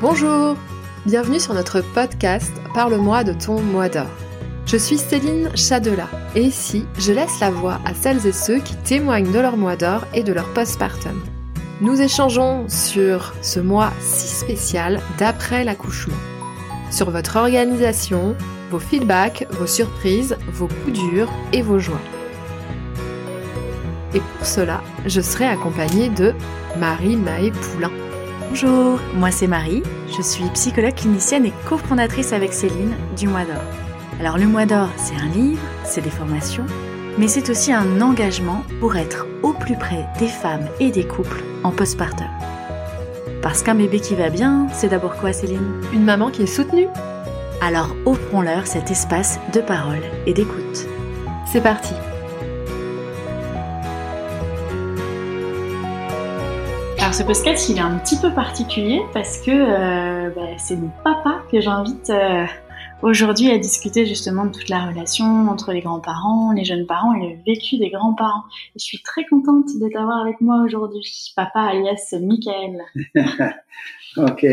Bonjour Bienvenue sur notre podcast Parle-moi de ton mois d'or. Je suis Céline Chadela et ici, je laisse la voix à celles et ceux qui témoignent de leur mois d'or et de leur postpartum. Nous échangeons sur ce mois si spécial d'après l'accouchement, sur votre organisation, vos feedbacks, vos surprises, vos coups durs et vos joies. Et pour cela, je serai accompagnée de Marie Maë Poulain. Bonjour, moi c'est Marie, je suis psychologue clinicienne et cofondatrice avec Céline du Mois d'Or. Alors le Mois d'Or, c'est un livre, c'est des formations, mais c'est aussi un engagement pour être au plus près des femmes et des couples en postpartum. Parce qu'un bébé qui va bien, c'est d'abord quoi Céline? Une maman qui est soutenue. Alors offrons-leur cet espace de parole et d'écoute. C'est parti Alors ce podcast, il est un petit peu particulier parce que euh, bah, c'est mon papa que j'invite euh, aujourd'hui à discuter justement de toute la relation entre les grands-parents, les jeunes parents et le vécu des grands-parents. Je suis très contente de t'avoir avec moi aujourd'hui, papa alias Michael. ok,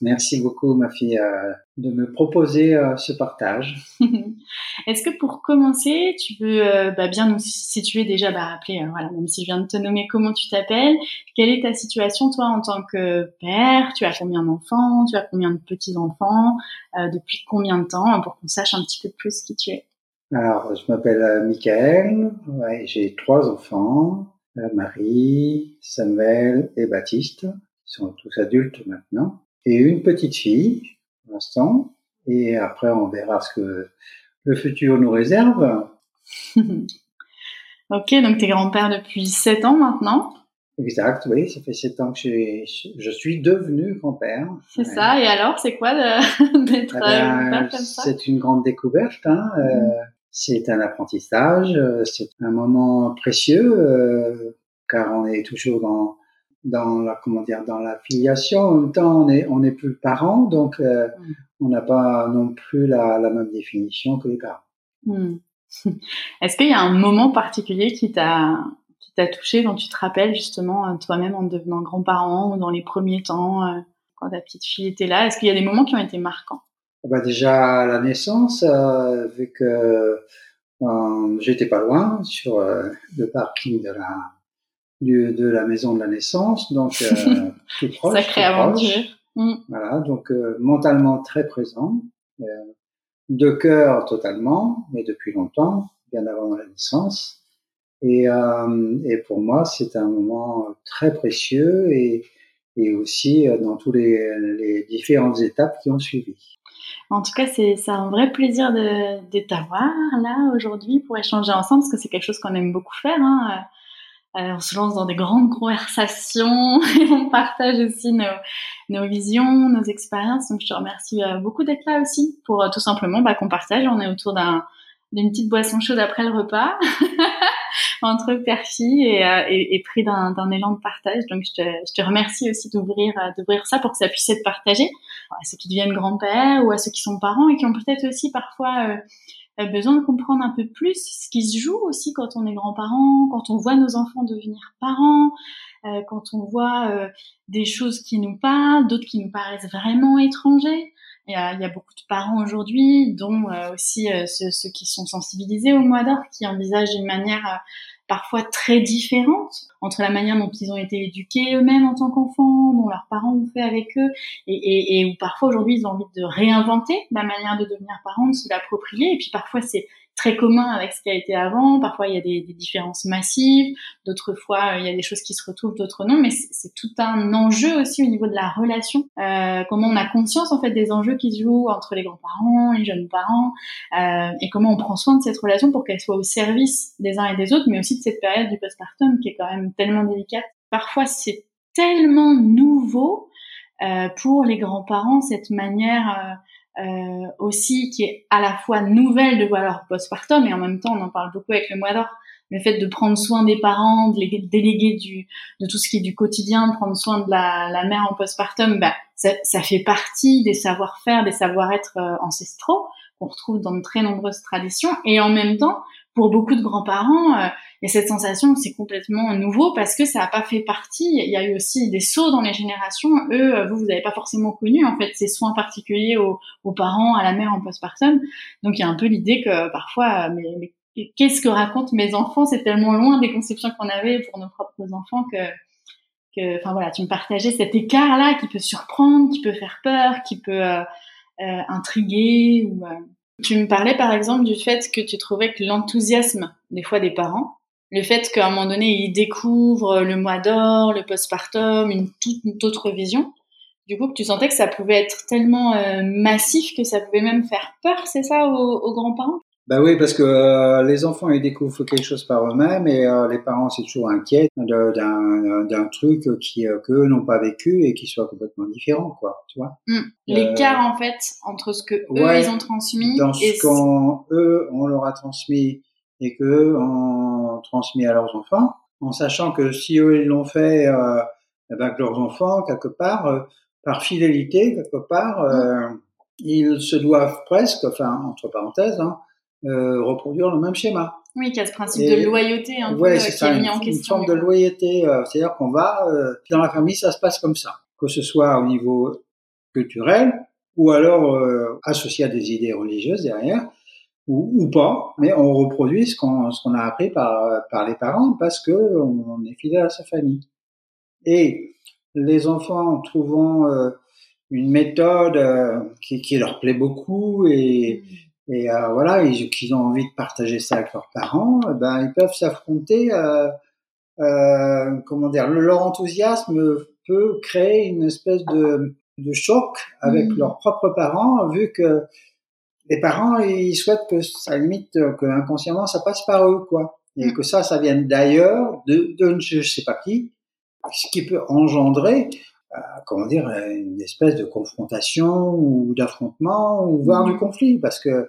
merci beaucoup ma fille euh, de me proposer euh, ce partage. Est-ce que pour commencer, tu veux euh, bah, bien nous situer déjà, bah, rappeler, voilà, même si je viens de te nommer comment tu t'appelles, quelle est ta situation toi en tant que père? Tu as combien d'enfants? Tu as combien de petits-enfants? Depuis combien de temps? Pour qu'on sache un petit peu plus qui tu es. Alors, je m'appelle Michael, ouais, j'ai trois enfants, Marie, Samuel et Baptiste sont tous adultes maintenant, et une petite fille pour l'instant, et après on verra ce que le futur nous réserve. ok, donc tu es grand-père depuis 7 ans maintenant Exact, oui, ça fait 7 ans que je, suis devenu grand-père. C'est ça, et alors, c'est quoi d'être eh grand-père comme ça? C'est une grande découverte, hein, euh, mm. c'est un apprentissage, euh, c'est un moment précieux, euh, car on est toujours dans dans la comment dire dans la filiation en même temps on est on n'est plus parents donc euh, mm. on n'a pas non plus la, la, même définition que les parents. Mm. Est-ce qu'il y a un moment particulier qui t'a qui t'a touché quand tu te rappelles justement euh, toi-même en devenant grand-parent ou dans les premiers temps euh, quand ta petite fille était là? Est-ce qu'il y a des moments qui ont été marquants? Bah déjà la naissance vu que j'étais pas loin sur le parking de la de la maison de la naissance, donc euh, tout proche. Sacrée aventure. Mm. Voilà, donc euh, mentalement très présent, euh, de cœur totalement, mais depuis longtemps, bien avant la naissance. Et, euh, et pour moi, c'est un moment très précieux et, et aussi dans tous les, les différentes étapes qui ont suivi. En tout cas, c'est un vrai plaisir de, de t'avoir là aujourd'hui pour échanger ensemble parce que c'est quelque chose qu'on aime beaucoup faire. Hein euh, on se lance dans des grandes conversations et on partage aussi nos, nos visions, nos expériences. Donc je te remercie euh, beaucoup d'être là aussi pour euh, tout simplement bah, qu'on partage. On est autour d'un d'une petite boisson chaude après le repas entre fille et, et, et pris d'un élan de partage. Donc je te, je te remercie aussi d'ouvrir d'ouvrir ça pour que ça puisse être partagé à ceux qui deviennent grands-pères ou à ceux qui sont parents et qui ont peut-être aussi parfois besoin de comprendre un peu plus ce qui se joue aussi quand on est grand-parent, quand on voit nos enfants devenir parents, euh, quand on voit euh, des choses qui nous parlent, d'autres qui nous paraissent vraiment étrangers. Il y a, il y a beaucoup de parents aujourd'hui, dont euh, aussi ceux, ceux, qui sont sensibilisés au mois d'or, qui envisagent une manière parfois très différentes entre la manière dont ils ont été éduqués eux-mêmes en tant qu'enfants, dont leurs parents ont fait avec eux, et, et, et où parfois aujourd'hui ils ont envie de réinventer la manière de devenir parent, de se l'approprier, et puis parfois c'est très commun avec ce qui a été avant. Parfois, il y a des, des différences massives. D'autres fois, il y a des choses qui se retrouvent, d'autres non. Mais c'est tout un enjeu aussi au niveau de la relation. Euh, comment on a conscience en fait des enjeux qui se jouent entre les grands-parents, les jeunes parents, euh, et comment on prend soin de cette relation pour qu'elle soit au service des uns et des autres, mais aussi de cette période du postpartum qui est quand même tellement délicate. Parfois, c'est tellement nouveau euh, pour les grands-parents cette manière euh, euh, aussi qui est à la fois nouvelle de voir leur postpartum et en même temps on en parle beaucoup avec le mois d'or le fait de prendre soin des parents de les déléguer du de tout ce qui est du quotidien de prendre soin de la, la mère en postpartum bah ça, ça fait partie des savoir-faire des savoir-être euh, ancestraux qu'on retrouve dans de très nombreuses traditions et en même temps pour beaucoup de grands-parents, euh, il y a cette sensation que c'est complètement nouveau parce que ça n'a pas fait partie. Il y a eu aussi des sauts dans les générations. Eux, euh, vous, vous n'avez pas forcément connu en fait ces soins particuliers aux, parents, à la mère en postpartum. Donc il y a un peu l'idée que parfois, mais qu'est-ce que racontent mes enfants? C'est tellement loin des conceptions qu'on avait pour nos propres enfants que que, enfin voilà, tu me partageais cet écart là qui peut surprendre, qui peut faire peur, qui peut euh, euh intriguer ou euh, tu me parlais par exemple du fait que tu trouvais que l'enthousiasme des fois des parents, le fait qu'à un moment donné ils découvrent le mois d'or, le postpartum, une toute autre vision, du coup que tu sentais que ça pouvait être tellement euh, massif que ça pouvait même faire peur, c'est ça aux grands-parents? Ben oui, parce que euh, les enfants ils découvrent quelque chose par eux-mêmes et euh, les parents c'est toujours inquiets d'un truc qui euh, qu'eux n'ont pas vécu et qui soit complètement différent, quoi. Tu vois mmh. L'écart en fait entre ce que eux ils ont transmis dans ce qu'eux on leur a transmis et que eux ont transmis à leurs enfants, en sachant que si eux ils l'ont fait, euh, eh ben, que leurs enfants quelque part par fidélité quelque part mmh. ils se doivent presque, enfin entre parenthèses. Hein, euh, reproduire le même schéma. Oui, qu'il y a ce principe de loyauté un peu euh, qui est mis en question. Une forme de loyauté, euh, c'est-à-dire qu'on va dans la famille, ça se passe comme ça, que ce soit au niveau culturel ou alors associé à des idées religieuses derrière. Ou, ou, pas, mais on reproduit ce qu'on ce qu'on a appris par par les parents parce que on est fidèle à sa famille. Et les enfants trouvant une méthode qui, qui leur plaît beaucoup et, mmh. Et euh, voilà, ils, qu'ils ont envie de partager ça avec leurs parents, eh ben ils peuvent s'affronter. Euh, euh, comment dire, leur enthousiasme peut créer une espèce de, de choc avec mmh. leurs propres parents, vu que les parents ils souhaitent que ça limite que inconsciemment ça passe par eux, quoi, et mmh. que ça, ça vienne d'ailleurs, de, de je sais pas qui, ce qui peut engendrer comment dire, une espèce de confrontation ou d'affrontement ou voire du mmh. conflit, parce que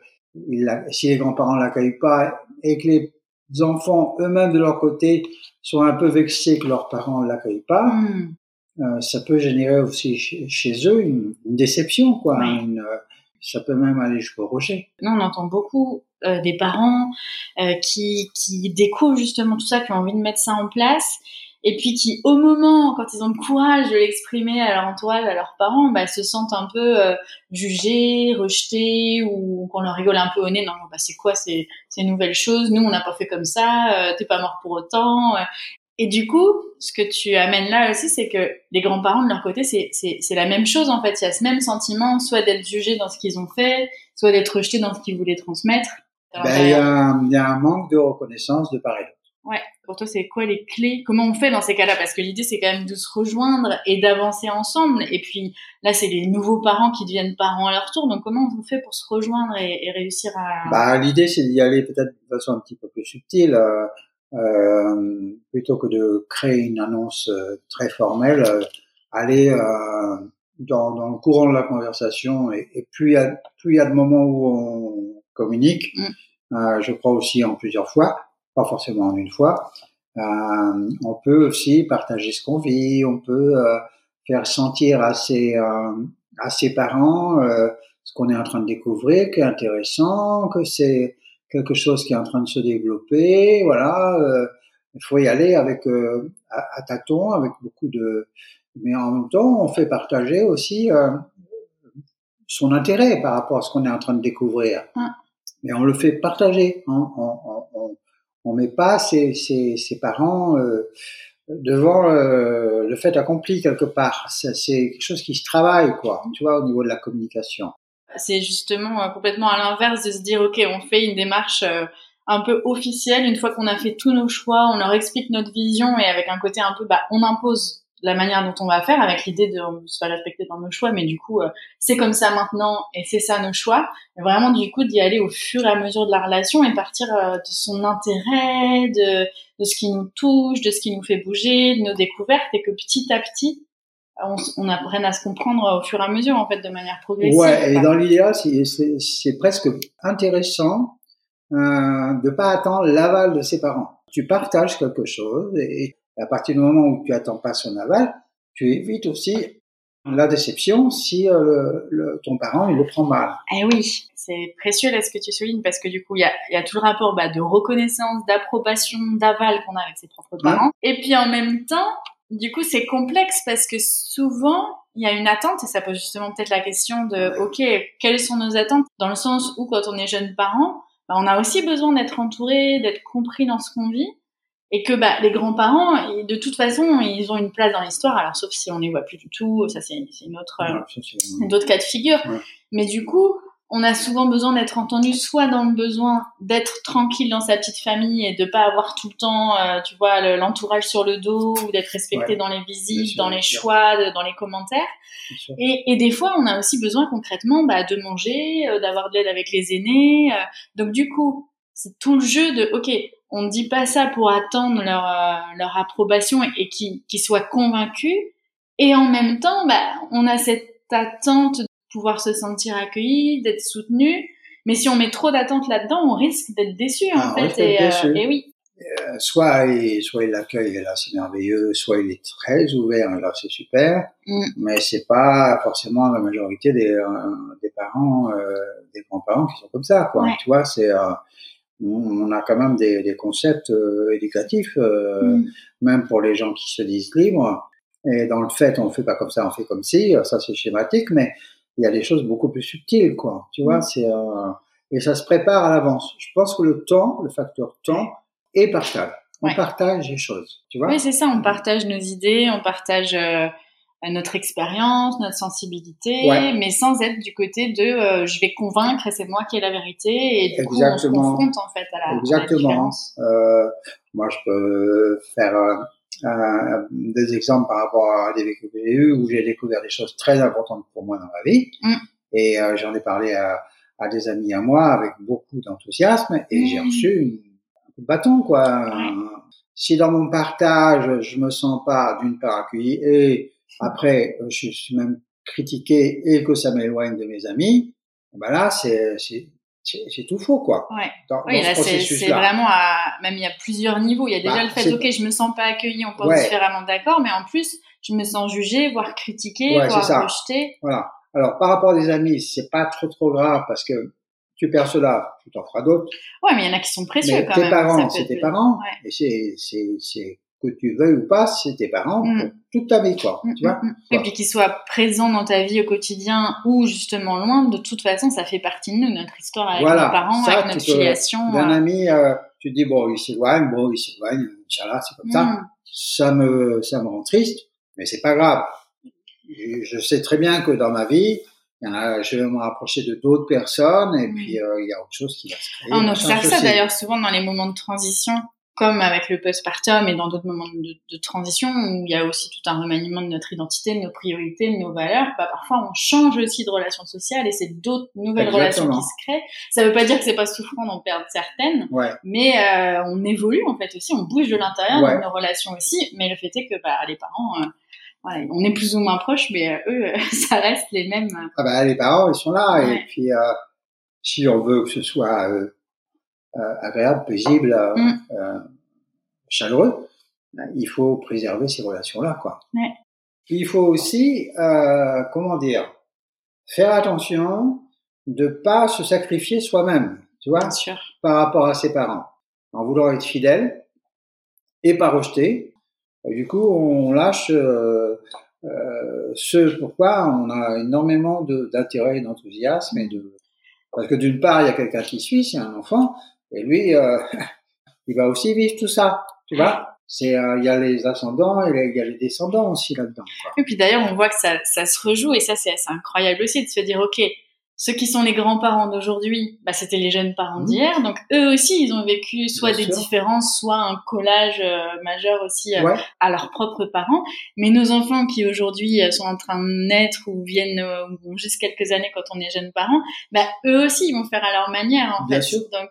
si les grands-parents l'accueillent pas et que les enfants eux-mêmes de leur côté sont un peu vexés que leurs parents ne l'accueillent pas, mmh. euh, ça peut générer aussi chez, eux une, déception, quoi. Une, euh, ça peut même aller jusqu'au rejet. Nous, on entend beaucoup euh, des parents euh, qui, qui découvrent justement tout ça, qui ont envie de mettre ça en place et puis qui au moment quand ils ont le courage de l'exprimer à leur entourage, à leurs parents, bah, se sentent un peu euh, jugés, rejetés ou qu'on leur rigole un peu au nez. Non, bah c'est quoi ces, ces nouvelles choses? Nous, on n'a pas fait comme ça. Euh, T'es pas mort pour autant. Euh. Et du coup, ce que tu amènes là aussi, c'est que les grands-parents de leur côté, c'est la même chose en fait. Il y a ce même sentiment, soit d'être jugé dans ce qu'ils ont fait, soit d'être rejeté dans ce qu'ils voulaient transmettre. Ben, il y, a, y a un manque de reconnaissance de d'autre. Ouais. Pour toi, c'est quoi les clés? Comment on fait dans ces cas-là? Parce que l'idée, c'est quand même de se rejoindre et d'avancer ensemble. Et puis là, c'est les nouveaux parents qui deviennent parents à leur tour. Donc, comment on fait pour se rejoindre et, réussir à Bah, l'idée, c'est d'y aller peut-être de façon un petit peu plus subtile, euh, euh plutôt que de créer une annonce euh, très formelle. Euh, aller euh, dans, dans, le courant de la conversation et, et plus il y a plus il y a de moments où on communique. Mm. je crois aussi en plusieurs fois pas forcément en une fois. Euh, on peut aussi partager ce qu'on vit, on peut euh, faire sentir à ses, euh, à ses parents euh, ce qu'on est en train de découvrir, qui est intéressant, que c'est quelque chose qui est en train de se développer. Voilà, il faut y aller avec à, à, tâtons, avec beaucoup de, mais en même temps, on fait partager aussi son intérêt par rapport à ce qu'on est en train de découvrir. Mais on le fait partager. Hein, on, on, on met pas ses, ses, ses parents euh, devant euh, le fait accompli quelque part. C'est quelque chose qui se travaille, quoi, tu vois, au niveau de la communication. C'est justement euh, complètement à l'inverse de se dire, ok, on fait une démarche un peu officielle une fois qu'on a fait tous nos choix, on leur explique notre vision et avec un côté un peu, bah, on impose la manière dont on va faire avec l'idée de se faire respecter dans nos choix mais du coup euh, c'est comme ça maintenant et c'est ça nos choix. Mais vraiment du coup d'y aller au fur et à mesure de la relation et partir euh, de son intérêt de, de ce qui nous touche de ce qui nous fait bouger de nos découvertes et que petit à petit on, apprenne à se comprendre au fur et à mesure en fait de manière progressive. Ouais et dans l'idéal c'est presque intéressant euh, de pas attendre l'aval de ses parents. Tu partages quelque chose et à partir du moment où tu attends pas son aval, tu évites aussi la déception si euh, le, ton parent il le prend mal. Eh oui, c'est précieux là ce que tu soulignes parce que du coup il y a, y a, tout le rapport bah, de reconnaissance, d'approbation, d'aval qu'on a avec ses propres parents. Et puis en même temps, du coup c'est complexe parce que souvent il y a une attente et ça pose justement peut-être la question de ok quelles sont nos attentes? Dans le sens où quand on est jeune parent, bah, on a aussi besoin d'être entouré, d'être compris dans ce qu'on vit et que bah, les grands-parents, de toute façon, ils ont une place dans l'histoire. Alors sauf si on les voit plus du tout, ça c'est une autre, ouais, autre cas de figure. Mais du coup, on a souvent besoin d'être entendu, soit dans le besoin d'être tranquille dans sa petite famille et de pas avoir tout le temps, euh, tu vois, l'entourage sur le dos ou d'être respecté dans les visites, dans les choix, dans les commentaires. Et, et, des fois, on a aussi besoin concrètement bah, de manger, euh, d'avoir de l'aide avec les aînés. Euh. donc du coup, c'est tout le jeu de, ok, on ne dit pas ça pour attendre leur, euh, leur approbation et, qu'ils soient convaincus. Et en même temps, bah, on a cette attente de pouvoir se sentir accueilli, d'être soutenu. Mais si on met trop d'attente là-dedans, on risque d'être déçu en ah, fait. Et, euh, et, oui. Euh, soit il, soit il l'accueille et là c'est merveilleux, soit il est très ouvert et là c'est super, mm. mais c'est pas forcément la majorité des, des parents, des grands-parents qui sont comme ça quoi. Tu vois, c'est on a quand même des, des concepts euh, éducatifs, euh, mm. même pour les gens qui se disent libres. Et dans le fait, on fait pas comme ça, on fait comme si. Ça, c'est schématique, mais il y a des choses beaucoup plus subtiles, quoi. Tu vois, mm. c'est euh, et ça se prépare à l'avance. Je pense que le temps, le facteur temps, est partage. On partage les choses, tu vois. Oui, c'est ça. On partage nos idées, on partage notre expérience, notre sensibilité, mais sans être du côté de euh, je vais convaincre et c'est moi qui ai la vérité et du coup on se confronte en fait à la, Exactement. euh, moi je peux faire euh, des exemples par rapport à des vécus que j'ai eu où j'ai découvert des choses très importantes pour moi dans ma vie mm. et euh, j'en ai parlé à, à, des amis à moi avec beaucoup d'enthousiasme et j'ai mm. reçu un coup de bâton quoi. Si dans mon partage je me sens pas d'une part accueilli et après, euh, je suis même critiqué et que ça m'éloigne de mes amis. Ben là, c'est c'est tout faux quoi. Ouais. Dans, oui, là c'est vraiment à même il y a plusieurs niveaux. Il y a déjà bah, le fait ok je me sens pas accueilli, on pense différemment d'accord, mais en plus je me sens jugé, voire critiqué, voire rejeté. Voilà. Alors par rapport à des amis, c'est pas trop trop grave parce que tu perds cela, tu t'en feras d'autres. Ouais, mais il y en a qui sont précieux mais quand tes même. Parents, c'est tes parents, et c'est c'est que tu veuilles ou pas, c'est tes parents mm. pour toute ta vie, quoi. Mm, tu vois mm, Et puis qu'ils soient présents dans ta vie au quotidien ou justement loin, de toute façon, ça fait partie de nous, notre histoire avec nos parents, avec notre filiation. D'un euh. ami, euh, tu te dis bon, il s'éloigne, bon, il s'éloigne, Inch'Allah, c'est comme ça. Ça me, ça me rend triste, mais c'est pas grave. Je sais très bien que dans ma vie, je vais me rapprocher de d'autres personnes et puis euh, il y a autre chose qui va se créer. On observe ça d'ailleurs souvent dans les moments de transition comme avec le postpartum et dans d'autres moments de, de, transition où il y a aussi tout un remaniement de notre identité, de nos priorités, de nos valeurs, bah parfois on change aussi de relations sociales et c'est d'autres nouvelles relations qui se créent. Ça veut pas dire que c'est pas souffrant d'en perdre certaines, mais euh, on évolue en fait aussi, on bouge de l'intérieur de nos relations aussi. Mais le fait est que bah, les parents, euh, voilà, on est plus ou moins proches, mais euh, eux, ça reste les mêmes. Ah bah les parents, ils sont là et puis si on veut que ce soit euh, agréable, paisible, euh, mm. euh, chaleureux, ben, il faut préserver ces relations-là, quoi. Il faut aussi, comment dire, faire attention de pas se sacrifier soi-même, tu vois, par rapport à ses parents, en voulant être fidèle et pas rejeter. du coup, on lâche euh, ce pourquoi on a énormément d'intérêt et d'enthousiasme et de parce que d'une part, il y a quelqu'un qui suit, c'est un enfant, et lui, euh, il va aussi vivre tout ça, tu vois c'est euh, il y a les ascendants et il y a les descendants aussi là-dedans. Et puis d'ailleurs, on voit que ça, ça se rejoue et ça c'est incroyable aussi de se dire ok, ceux qui sont les grands-parents d'aujourd'hui, bah, c'était les jeunes parents mmh. d'hier. Donc eux aussi, ils ont vécu soit des différences, soit un collage euh, majeur aussi euh, à leurs propres parents. Mais nos enfants qui aujourd'hui euh, sont en train de naître ou viennent ou juste quelques années quand on est jeunes parents, bah, eux aussi, ils vont faire à leur manière en fait. Donc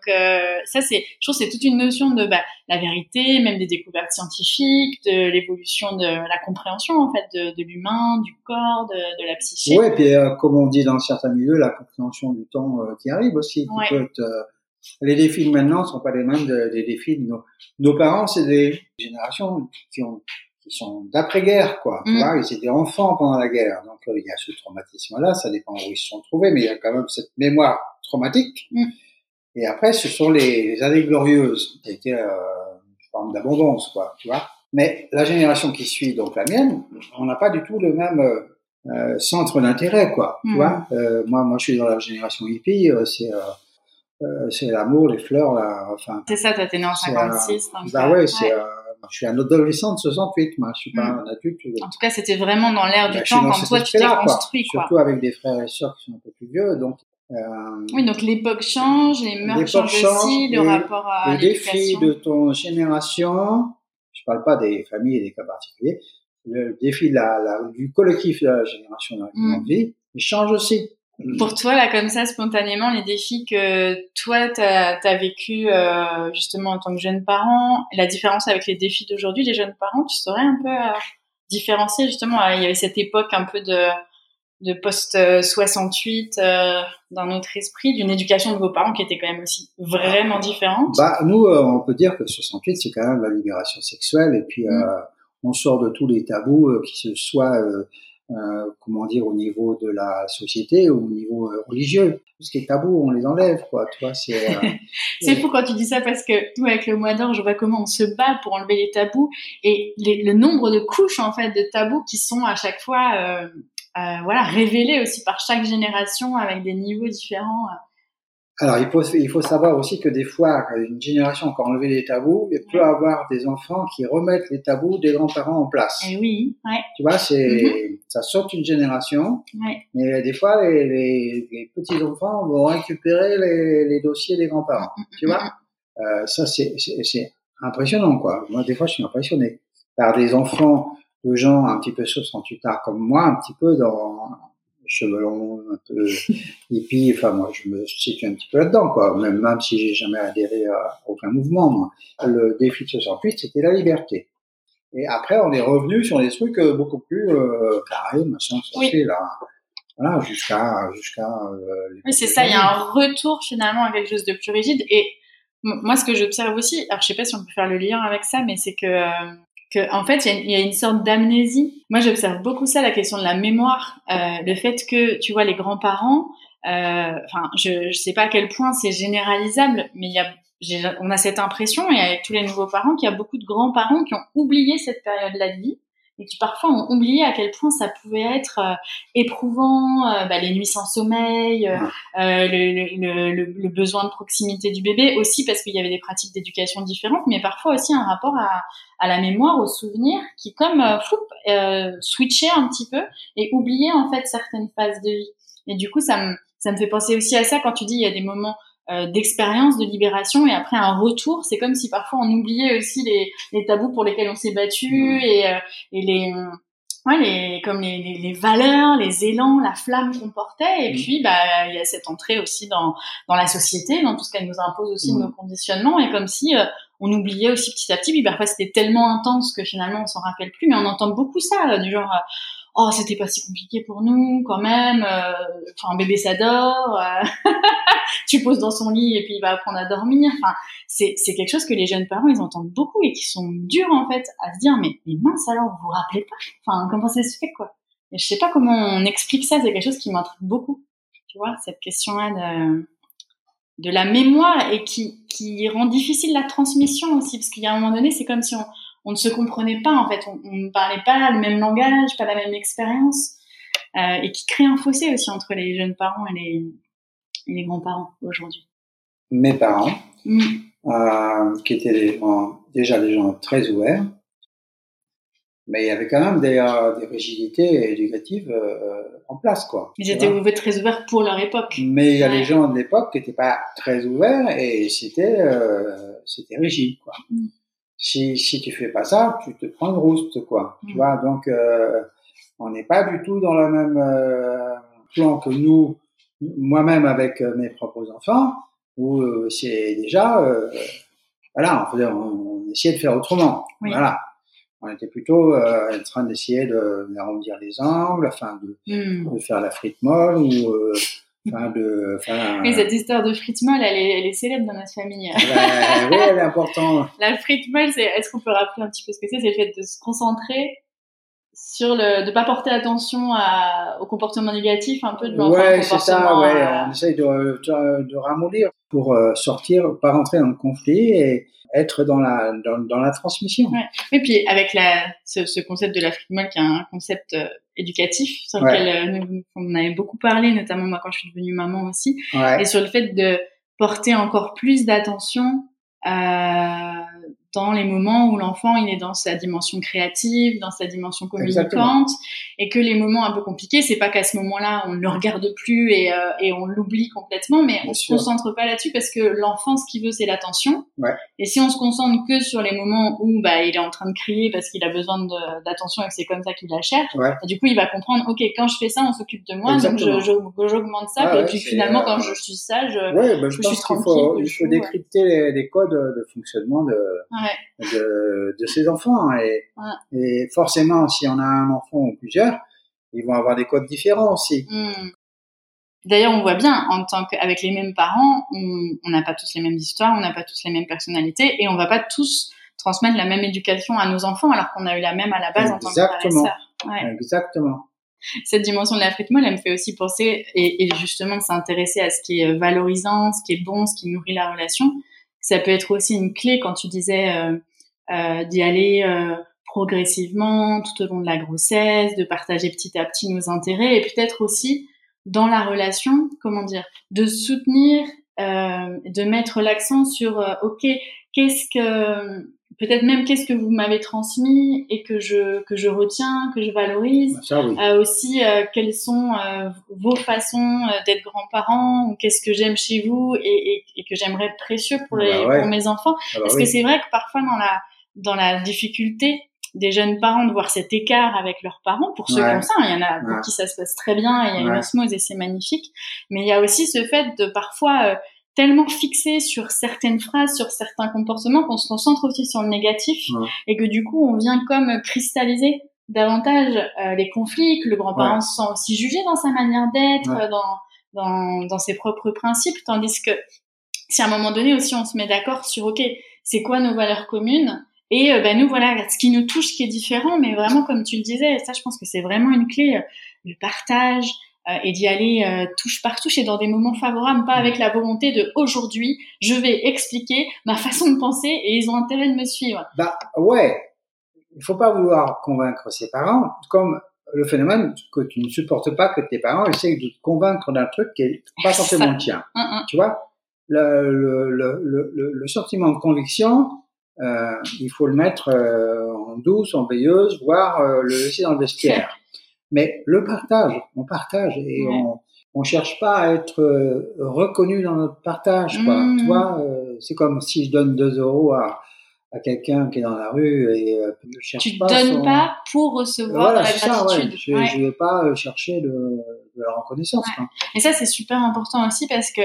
ça, c'est, je trouve, c'est toute une notion de bah, la vérité, même des découvertes scientifiques, de l'évolution de la compréhension en fait de, de l'humain, du corps, de, de la psyché. Ouais, et puis comme on dit dans certains milieux, la compréhension du temps euh, qui arrive aussi. Euh, les défis de maintenant sont pas les mêmes des défis de nos, nos parents. C'est des générations qui ont qui sont d'après-guerre, quoi. Tu mm. vois, ils étaient enfants pendant la guerre, donc euh, il y a ce traumatisme-là. Ça dépend où ils se sont trouvés, mais il y a quand même cette mémoire traumatique. Mm. Et après, ce sont les, années glorieuses. été euh, une forme d'abondance, quoi. Tu vois. Mais la génération qui suit, donc la mienne, on n'a pas du tout le même euh, euh centre d'intérêt, quoi. Tu mm. vois. Euh, moi, moi, je suis dans la génération hippie. c'est c'est l'amour, les fleurs, là. Enfin. C'est ça. T'es né en 56. bah ouais, c'est je suis un adolescent de 68, moi. Je suis pas mm. un adulte. En tout cas, c'était vraiment dans l'air du bah, temps quand toi, tu t'es construit, quoi. Surtout avec des frères et sœurs qui sont un peu plus vieux, donc. Euh, oui, donc l'époque change, les mœurs changent aussi, le rapport à Le défi de ton génération, je parle pas des familles et des cas particuliers, le défi de la, la, du collectif de la génération dans laquelle mm. on vit, il change aussi. Mm. Pour toi, là, comme ça, spontanément, les défis que toi, tu as, vécu euh, justement en tant que jeune parent, la différence avec les défis d'aujourd'hui, les jeunes parents, tu saurais un peu euh, différencier justement Il y avait cette époque un peu de, de post-68 euh, dans notre esprit, d'une éducation de vos parents qui était quand même aussi vraiment différente. Bah, nous, on peut dire que 68, c'est quand même la libération sexuelle et puis mm. On sort de tous les tabous, qui se soient euh, comment dire, au niveau de la société ou au niveau euh, religieux. Tout ce qui est tabou, on les enlève, quoi. Tu vois, c'est. Euh, c'est fou quand tu dis ça parce que nous, avec le mois d'or, je vois comment on se bat pour enlever les tabous et le nombre de couches en fait de tabous qui sont à chaque fois, voilà, révélés aussi par chaque génération avec des niveaux différents. Alors, il faut, il faut savoir aussi que des fois, une génération qui a enlevé les tabous, il peut avoir des enfants qui remettent les tabous des grands-parents en place. Et eh oui, ouais. Tu vois, c'est, mm-hmm. ça saute une génération. Ouais. Mais des fois, les, les, les petits-enfants vont récupérer les, les dossiers des grands-parents. Mm-hmm. Tu vois? Euh, ça, c'est, c'est impressionnant, quoi. Moi, des fois, je suis impressionné par des enfants de gens un petit peu 68 ans comme moi, un petit peu dans, cheveux longs, un peu hippie. Enfin, moi, je me situe un petit peu là-dedans, quoi. Même, même si j'ai jamais adhéré à aucun mouvement, moi. Le défi de 68, c'était la liberté. Et après, on est revenu sur des trucs euh, beaucoup plus euh, carrés, machin, oui. là. Voilà, jusqu'à jusqu'à. Euh, oui, c'est ça. Il y a un retour finalement à quelque chose de plus rigide. Et moi, ce que j'observe aussi, alors je sais pas si on peut faire le lien avec ça, mais c'est que euh, en fait, il y, a une sorte d'amnésie. Moi, j'observe beaucoup ça, la question de la mémoire, euh, le fait que, tu vois, les grands-parents, euh, enfin, je ne sais pas à quel point c'est généralisable, mais y a, on a cette impression, et avec tous les nouveaux parents, qu'il y a beaucoup de grands-parents qui ont oublié cette période-là de vie et qui parfois ont oublié à quel point ça pouvait être euh, éprouvant, euh, bah, les nuits sans sommeil, euh, le, le, le, besoin de proximité du bébé, aussi parce qu'il y avait des pratiques d'éducation différentes, mais parfois aussi un rapport à, à la mémoire, au souvenir, qui comme euh, switchait un petit peu et oubliait en fait certaines phases de vie. Et du coup, ça me, ça me fait penser aussi à ça quand tu dis il y a des moments euh, d'expérience, de libération et après un retour. C'est comme si parfois on oubliait aussi les, les tabous pour lesquels on s'est battu mmh. et, euh, et les, ouais, les, comme les, les, valeurs, les élans, la flamme qu'on portait. Et mmh. puis, bah, il y a cette entrée aussi dans, dans la société, dans tout ce qu'elle nous impose aussi de mmh. nos conditionnements. Et comme si euh, on oubliait aussi petit à petit. Puis parfois, c'était tellement intense que finalement, on s'en rappelle plus. Mais on entend beaucoup ça, du genre oh c'était pas si compliqué pour nous quand même euh, enfin un bébé s'adore euh, tu poses dans son lit et puis il va apprendre à dormir. Enfin c'est c'est quelque chose que les jeunes parents ils entendent beaucoup et qui sont durs en fait à se dire mais mais mince alors vous vous rappelez pas? Enfin comment ça se fait quoi? Et je sais pas comment on explique ça c'est quelque chose qui m'intrigue beaucoup. Tu vois cette question là de de la mémoire et qui qui rend difficile la transmission aussi parce qu'il y a un moment donné c'est comme si on on ne se comprenait pas en fait, on, ne parlait pas le même langage, pas la même expérience, euh, et qui crée un fossé aussi entre les jeunes parents et les, les grands-parents aujourd'hui. Mes parents, mm. euh, qui étaient déjà des gens très ouverts, mais il y avait quand même des, euh, des rigidités éducatives euh, en place, quoi. Ils étaient ouverts, très ouverts pour leur époque. Mais il y a des gens de l'époque qui n'étaient pas très ouverts et c'était euh, c'était rigide, quoi. Mm si, si tu fais pas ça, tu te prends une rouste, quoi. Tu mm. vois, donc euh, on n'est pas du tout dans le même euh, plan que nous, moi-même avec euh, mes propres enfants, où euh, c'est déjà, euh, voilà, on, on, essayait de faire autrement. Voilà. On était plutôt en train d'essayer de d'arrondir les angles, enfin de, mm. de, faire la frite molle ou Enfin, de, enfin, oui, cette histoire de frites molles, elle est, elle est célèbre dans notre famille. Ben, oui, elle est importante. La frite molle, c'est, est-ce qu'on peut rappeler un petit peu ce que c'est? C'est le fait de se concentrer sur le, de pas porter attention à, au comportement négatif un peu de l'enfant. Ouais, c'est ça, ouais. On essaye de, de, de ramollir pour euh, sortir, pas rentrer dans le conflit et être dans la, dans, dans la transmission. Ouais. Et puis, avec la, ce, ce concept de la frite molle qui est un concept euh, éducatif sur lequel euh, on avait beaucoup parlé, notamment moi quand je suis devenue maman aussi, et sur le fait de porter encore plus d'attention euh, dans les moments où l'enfant il est dans sa dimension créative, dans sa dimension communicante, et que les moments un peu compliqués, c'est pas qu'à ce moment-là on ne le regarde plus et, euh, et on l'oublie complètement, mais on se concentre pas là-dessus parce que l'enfant ce qu'il veut c'est l'attention. Ouais. Et si on se concentre que sur les moments où bah il est en train de crier parce qu'il a besoin d'attention et que c'est comme ça qu'il la cherche, ouais. bah, du coup il va comprendre ok quand je fais ça on s'occupe de moi Exactement. donc j'augmente ça Ah et ouais, puis finalement euh, quand je suis sage Ouais, ben, je, je pense suis qu'il faut, il faut décrypter les, les codes de fonctionnement de, ouais. de, de ces enfants. Et, Ouais. et forcément, si on a un enfant ou plusieurs, ils vont avoir des codes différents aussi. Hmm. D'ailleurs, on voit bien, en tant qu'avec les mêmes parents, on n'a pas tous les mêmes histoires, on n'a pas tous les mêmes personnalités, et on va pas tous transmettre la même éducation à nos enfants, alors qu'on a eu la même à la base en tant que et Exactement. Ouais. Exactement. Cette dimension de la frite molle, elle me fait aussi penser, et, et justement de s'intéresser à ce qui est valorisant, ce qui est bon, ce qui nourrit la relation. Ça peut être aussi une clé quand tu disais euh, euh, d'y aller euh, progressivement tout au long de la grossesse, de partager petit à petit nos intérêts, et peut-être aussi dans la relation, comment dire, de soutenir, euh, de mettre l'accent sur, ok, qu'est-ce que, peut-être même qu'est-ce que vous m'avez transmis et que je que je retiens, que je valorise. Ça, oui. Euh, aussi, euh, quelles sont euh, vos façons euh, d'être grands-parents ou qu'est-ce que j'aime chez vous et, et, et que j'aimerais précieux pour, Ah les, bah ouais. pour mes enfants? Ah bah Parce oui. que c'est vrai que parfois dans la dans la difficulté des jeunes parents de voir cet écart avec leurs parents, pour ceux Ouais. ont ça, il y en a pour Ouais. qui ça se passe très bien et il y a une osmose et c'est magnifique. Mais il y a aussi ce fait de parfois euh, tellement fixer sur certaines phrases, sur certains comportements qu'on se concentre aussi sur le négatif Ouais. et que du coup on vient comme cristalliser davantage euh, les conflits, que le grand-parent Ouais. se sent aussi jugé dans sa manière d'être, Ouais. dans, dans, dans ses propres principes, tandis que si à un moment donné aussi on se met d'accord sur ok, c'est quoi nos valeurs communes et euh, ben nous voilà ce qui nous touche, ce qui est différent, mais vraiment comme tu le disais, et ça je pense que c'est vraiment une clé, euh, le partage euh, et d'y aller euh, touche par touche et dans des moments favorables, pas avec la volonté de aujourd'hui je vais expliquer ma façon de penser et ils ont intérêt de me suivre. Bah ouais, il faut pas vouloir convaincre ses parents, comme le phénomène que tu ne supportes pas que tes parents essayent de te convaincre d'un truc qui est pas forcément tien. Hum, hum. Tu vois, le, le, le, le, le sentiment de conviction, euh, il faut le mettre euh, en douce, en veilleuse, voire euh, le laisser dans le vestiaire. Mais le partage, on partage et Ouais. on on cherche pas à être euh, reconnu dans notre partage. Quoi. Tu vois, euh, c'est comme si je donne 2 euros à, à quelqu'un qui est dans la rue et euh, je cherche Tu pas donnes son- pas pour recevoir Voilà, de la c'est ça, ouais. gratitude. Je, je vais pas euh, chercher de, de la reconnaissance. Ouais. quoi. Et ça, c'est super important aussi parce que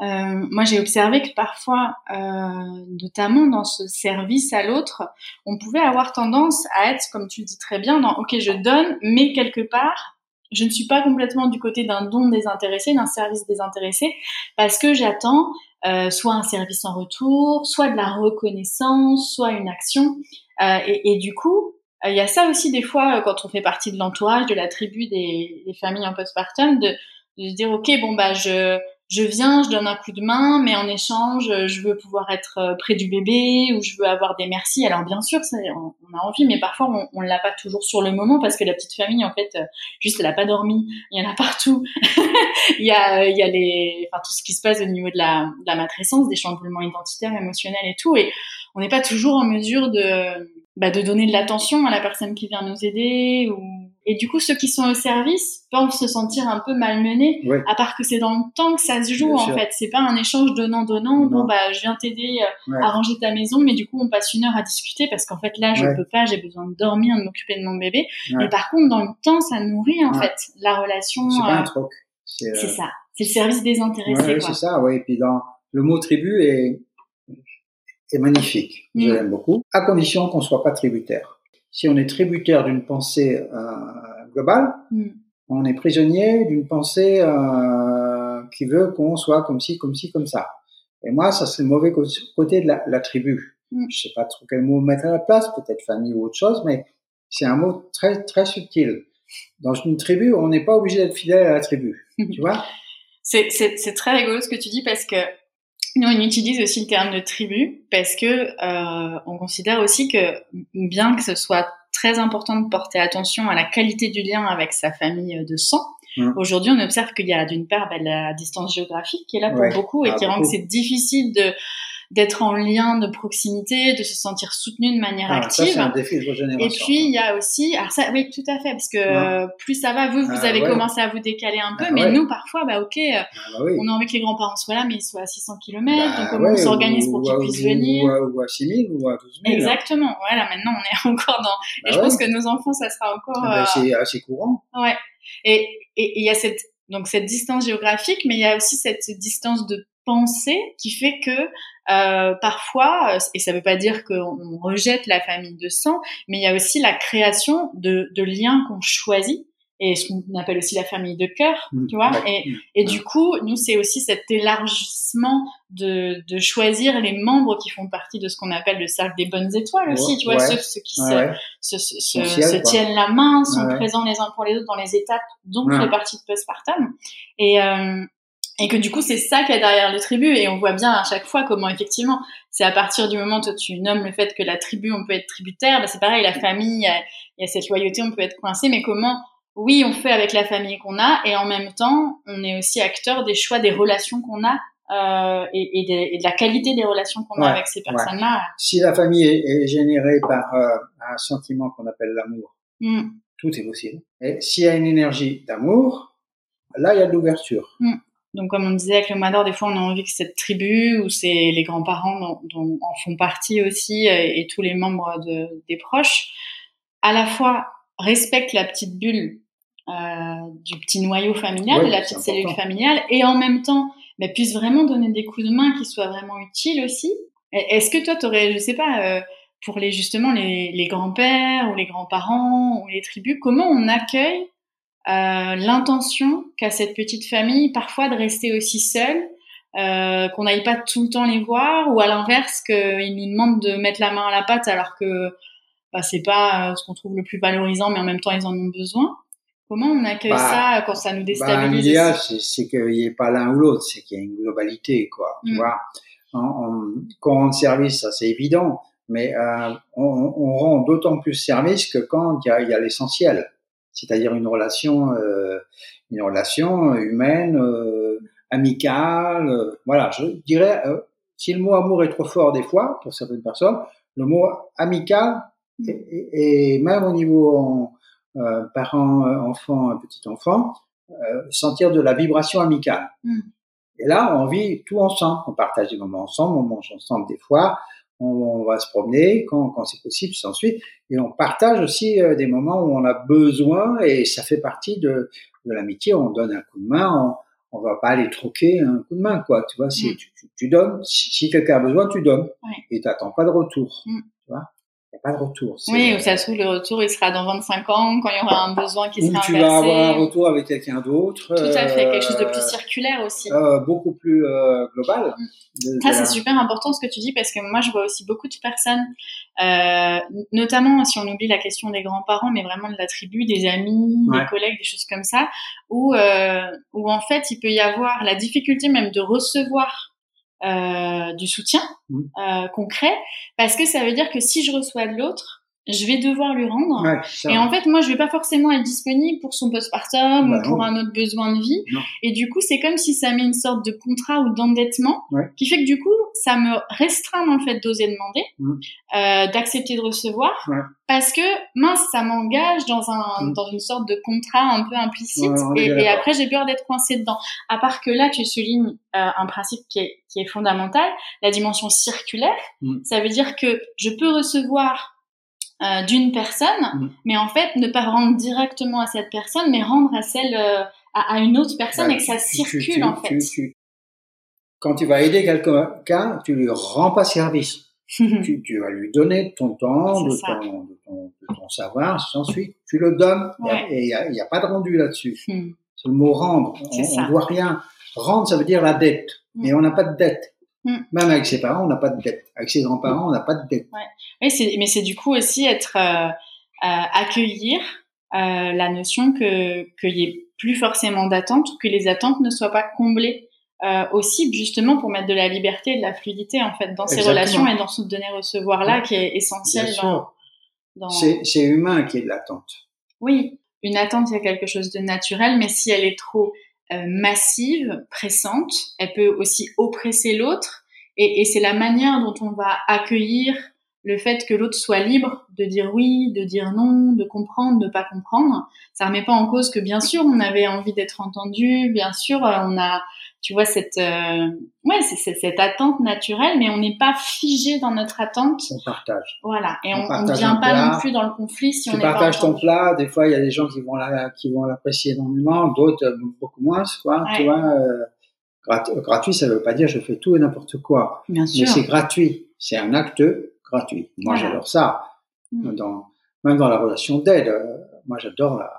euh, moi, j'ai observé que parfois, euh, notamment dans ce service à l'autre, on pouvait avoir tendance à être, comme tu le dis très bien, dans OK, je donne, mais quelque part, je ne suis pas complètement du côté d'un don désintéressé, d'un service désintéressé, parce que j'attends euh, soit un service en retour, soit de la reconnaissance, soit une action. Euh, et, et du coup, il y a ça aussi des fois euh, quand on fait partie de l'entourage, de la tribu des, des familles en postpartum, de, de se dire ok bon bah je je viens, je donne un coup de main, mais en échange, euh, je veux pouvoir être euh, près du bébé ou je veux avoir des merci. Alors bien sûr, on, a envie, mais parfois on, on l'a pas toujours sur le moment parce que la petite famille, en fait, euh, juste elle a pas dormi. Il y en a partout. il y a, il y a les, enfin tout ce qui se passe au niveau de la, de la matrescence, des changements identitaires, émotionnels et tout, et on n'est pas toujours en mesure de, bah, de donner de l'attention à la personne qui vient nous aider ou et du coup ceux qui sont au service peuvent se sentir un peu malmenés Ouais. à part que c'est dans le temps que ça se joue Bien en sûr. fait c'est pas un échange donnant donnant bon bah je viens t'aider euh, Ouais. à ranger ta maison mais du coup on passe une heure à discuter parce qu'en fait là je Ouais. peux pas j'ai besoin de dormir de m'occuper de mon bébé mais par contre dans le temps ça nourrit en fait la relation C'est pas euh, un troc. C'est, euh, ça c'est le service désintéressé Ouais, quoi c'est ça, ouais. Et puis dans le mot tribu est, est magnifique. Je Mm. l'aime beaucoup. À condition qu'on soit pas tributaire. Si on est tributaire d'une pensée euh, globale, Mm. on est prisonnier d'une pensée euh, qui veut qu'on soit comme ci, comme ci, comme ça. Et moi, ça c'est le mauvais côté de la, la tribu. Mm. Je sais pas trop quel mot mettre à la place, peut-être famille ou autre chose, mais c'est un mot très très subtil. Dans une tribu, on n'est pas obligé d'être fidèle à la tribu, tu vois? C'est c'est très rigolo ce que tu dis parce que nous on utilise aussi le terme de tribu parce que euh, on considère aussi que bien que ce soit très important de porter attention à la qualité du lien avec sa famille de sang. Mm. Aujourd'hui, on observe qu'il y a d'une part ben, la distance géographique qui est là pour beaucoup et ah, qui rend que c'est difficile de d'être en lien de proximité, de se sentir soutenu de manière ah, active. Ça, un défi de Et puis il y a aussi, alors ça, oui, tout à fait, parce que plus ça va, vous, vous ah, avez commencé à vous décaler un peu, ah, mais nous, parfois, bah ok, euh, bah on a envie que les grands-parents soient là, mais ils soient à 600 km, bah donc comment on s'organise pour qu'ils puissent venir Ou à 6 000 ou à 12 000. Exactement. Voilà, maintenant on est encore dans. et je pense que nos enfants, ça sera encore. Euh... C'est assez courant. Ouais. Et il y a cette donc cette distance géographique, mais il y a aussi cette distance de pensée qui fait que euh, parfois, euh, et ça ne veut pas dire qu'on rejette la famille de sang, mais il y a aussi la création de, de liens qu'on choisit et ce qu'on appelle aussi la famille de cœur, mmh. tu vois. Et, et du coup, nous, c'est aussi cet élargissement de, de choisir les membres qui font partie de ce qu'on appelle le cercle des bonnes étoiles aussi, tu vois, ceux, ceux, qui se, se, se, se tiennent la main, sont présents les uns pour les autres dans les étapes dont fait partie de postpartum. Et, euh, et que du coup c'est ça qu'il y a derrière les tribus et on voit bien à chaque fois comment effectivement c'est à partir du moment où tu nommes le fait que la tribu on peut être tributaire bah c'est pareil la famille il y, a, cette loyauté on peut être coincé mais comment oui on fait avec la famille qu'on a et en même temps on est aussi acteur des choix des relations qu'on a euh, et, et, de, la qualité des relations qu'on a avec ces personnes-là. Si la famille est, générée par euh, un sentiment qu'on appelle l'amour, mm. tout est possible. Et s'il y a une énergie d'amour, là il y a de l'ouverture. Mm. Donc, comme on disait avec le Mador, des fois, on a envie que cette tribu ou c'est les grands-parents dont, en font partie aussi et, tous les membres de, des proches, à la fois respectent la petite bulle euh, du petit noyau familial, de la petite cellule familiale, et en même temps, bah, puissent vraiment donner des coups de main qui soient vraiment utiles aussi. Est-ce que toi, tu aurais, je sais pas, euh, pour les justement les, les grands-pères ou les grands-parents ou les tribus, comment on accueille euh, l'intention qu'a cette petite famille parfois de rester aussi seule, euh, qu'on n'aille pas tout le temps les voir, ou à l'inverse qu'ils nous demandent de mettre la main à la pâte alors que bah, c'est pas euh, ce qu'on trouve le plus valorisant, mais en même temps ils en ont besoin. Comment on accueille bah, ça quand ça nous bah, déstabilise L'idéal, c'est qu'il n'y ait pas l'un ou l'autre, c'est qu'il y ait une globalité, quoi. Tu mm. vois, quand on rend service, ça c'est évident, mais euh, on, on, rend d'autant plus service que quand il y a, y a l'essentiel c'est-à-dire une relation, euh, une relation humaine, euh, amicale. Euh, voilà, je dirais, si le mot amour est trop fort des fois pour certaines personnes, le mot amical et, même au niveau euh, parent, enfant, petit enfant, sentir de la vibration amicale. Mm. Et là, on vit tout ensemble, on partage des moments ensemble, on mange ensemble des fois, on, va se promener quand, quand c'est possible, c'est ensuite, et on partage aussi euh, des moments où on a besoin, et ça fait partie de, de l'amitié. On donne un coup de main, on, on va pas aller troquer un coup de main, quoi. Tu vois, si mm. tu, tu, donnes, si, quelqu'un a besoin, tu donnes, et t'attends pas de retour. Mm. Tu vois n'y a pas de retour. Oui, ou ça se trouve, le retour, il sera dans 25 ans, quand il y aura un besoin qui sera inversé. tu vas avoir un retour avec quelqu'un d'autre. Tout à fait, quelque chose de plus euh, circulaire aussi. Euh, beaucoup plus euh, global. Mm. ça, c'est super important ce que tu dis, parce que moi, je vois aussi beaucoup de personnes, euh, notamment si on oublie la question des grands-parents, mais vraiment de la tribu, des amis, des collègues, des choses comme ça, où, euh, où en fait, il peut y avoir la difficulté même de recevoir euh, du soutien mmh. euh, concret, parce que ça veut dire que si je reçois de l'autre, je vais devoir lui rendre. et en fait, moi, je vais pas forcément être disponible pour son postpartum bah ou pour un autre besoin de vie. Et du coup, c'est comme si ça met une sorte de contrat ou d'endettement qui fait que du coup, ça me restreint dans le fait d'oser demander, mmh. euh, d'accepter de recevoir, parce que mince, ça m'engage dans un mmh. dans une sorte de contrat un peu implicite. et, après, j'ai peur d'être coincée dedans. À part que là, tu soulignes euh, un principe qui est qui est fondamental, la dimension circulaire. Mmh. Ça veut dire que je peux recevoir euh, d'une personne, mm. mais en fait ne pas rendre directement à cette personne, mais rendre à celle euh, à, une autre personne bah, et que ça circule en fait. quand tu vas aider quelqu'un, tu lui rends pas service. tu, vas lui donner ton temps, de ton, de, ton, de ton, savoir, ensuite tu le donnes et il n'y a, y a, pas de rendu là-dessus. Hmm. C'est le mot rendre. On, ne doit rien. Rendre, ça veut dire la dette. Mm. Et on n'a pas de dette. Mm. Même avec ses parents, on n'a pas de dette. Avec ses grands-parents, on n'a pas de dette. Oui, mais c'est du coup aussi être euh, euh, accueillir euh, la notion que qu'il y ait plus forcément d'attentes ou que les attentes ne soient pas comblées euh, aussi justement pour mettre de la liberté et de la fluidité en fait dans ces relations et dans ce donner recevoir là qui est essentiel dans, dans... c'est humain qui est de l'attente oui une attente il y a quelque chose de naturel mais si elle est trop massive pressante. Elle peut aussi oppresser l'autre. Et, et c'est la manière dont on va accueillir le fait que l'autre soit libre de dire oui, de dire non, de comprendre, de pas comprendre, ça remet pas en cause que bien sûr on avait envie d'être entendu, bien sûr euh, on a tu vois cette euh, ouais c'est cette attente naturelle mais on n'est pas figé dans notre attente. On partage. Voilà. Et on ne vient pas non plus dans le conflit si tu on partages ton plat. Des fois il y a des gens qui vont la, qui vont l'apprécier énormément d'autres euh, beaucoup moins quoi tu vois euh, gratuit ça veut pas dire je fais tout et n'importe quoi. Bien sûr. mais c'est gratuit. C'est un acte gratuit. Moi j'adore ça. Mm. dans même dans la relation d'aide moi j'adore la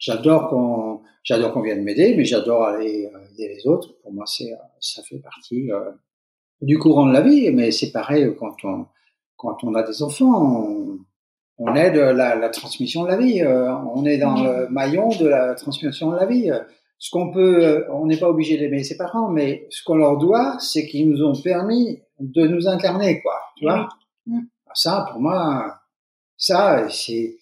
j'adore qu'on j'adore qu'on vienne m'aider, mais j'adore aller euh, aider les autres. Pour moi, c'est ça fait partie euh, du courant de la vie. Mais c'est pareil quand on quand on a des enfants, on, on aide la, la, transmission de la vie. Euh, on est dans le maillon de la transmission de la vie. Ce qu'on peut, on n'est pas obligé d'aimer ses parents, mais ce qu'on leur doit, c'est qu'ils nous ont permis de nous incarner, quoi. Tu vois mm. Ça, pour moi, ça, c'est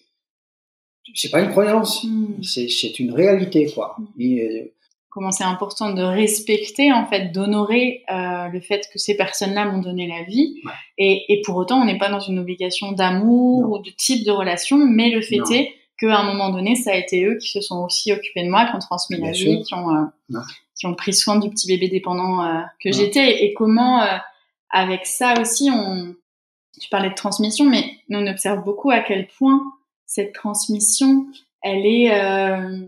c'est pas une croyance, hmm. c'est une réalité quoi. Hmm. Euh, Comment c'est important de respecter en fait, d'honorer euh, le fait que ces personnes-là m'ont donné la vie, et, et, pour autant on n'est pas dans une obligation d'amour ou de type de relation, mais le fait est qu'à un moment donné ça a été eux qui se sont aussi occupés de moi, qui ont transmis la vie, qui ont euh, qui ont pris soin du petit bébé dépendant euh, que j'étais, et comment avec ça aussi on, tu parlais de transmission, mais on observe beaucoup à quel point cette transmission, elle est, euh,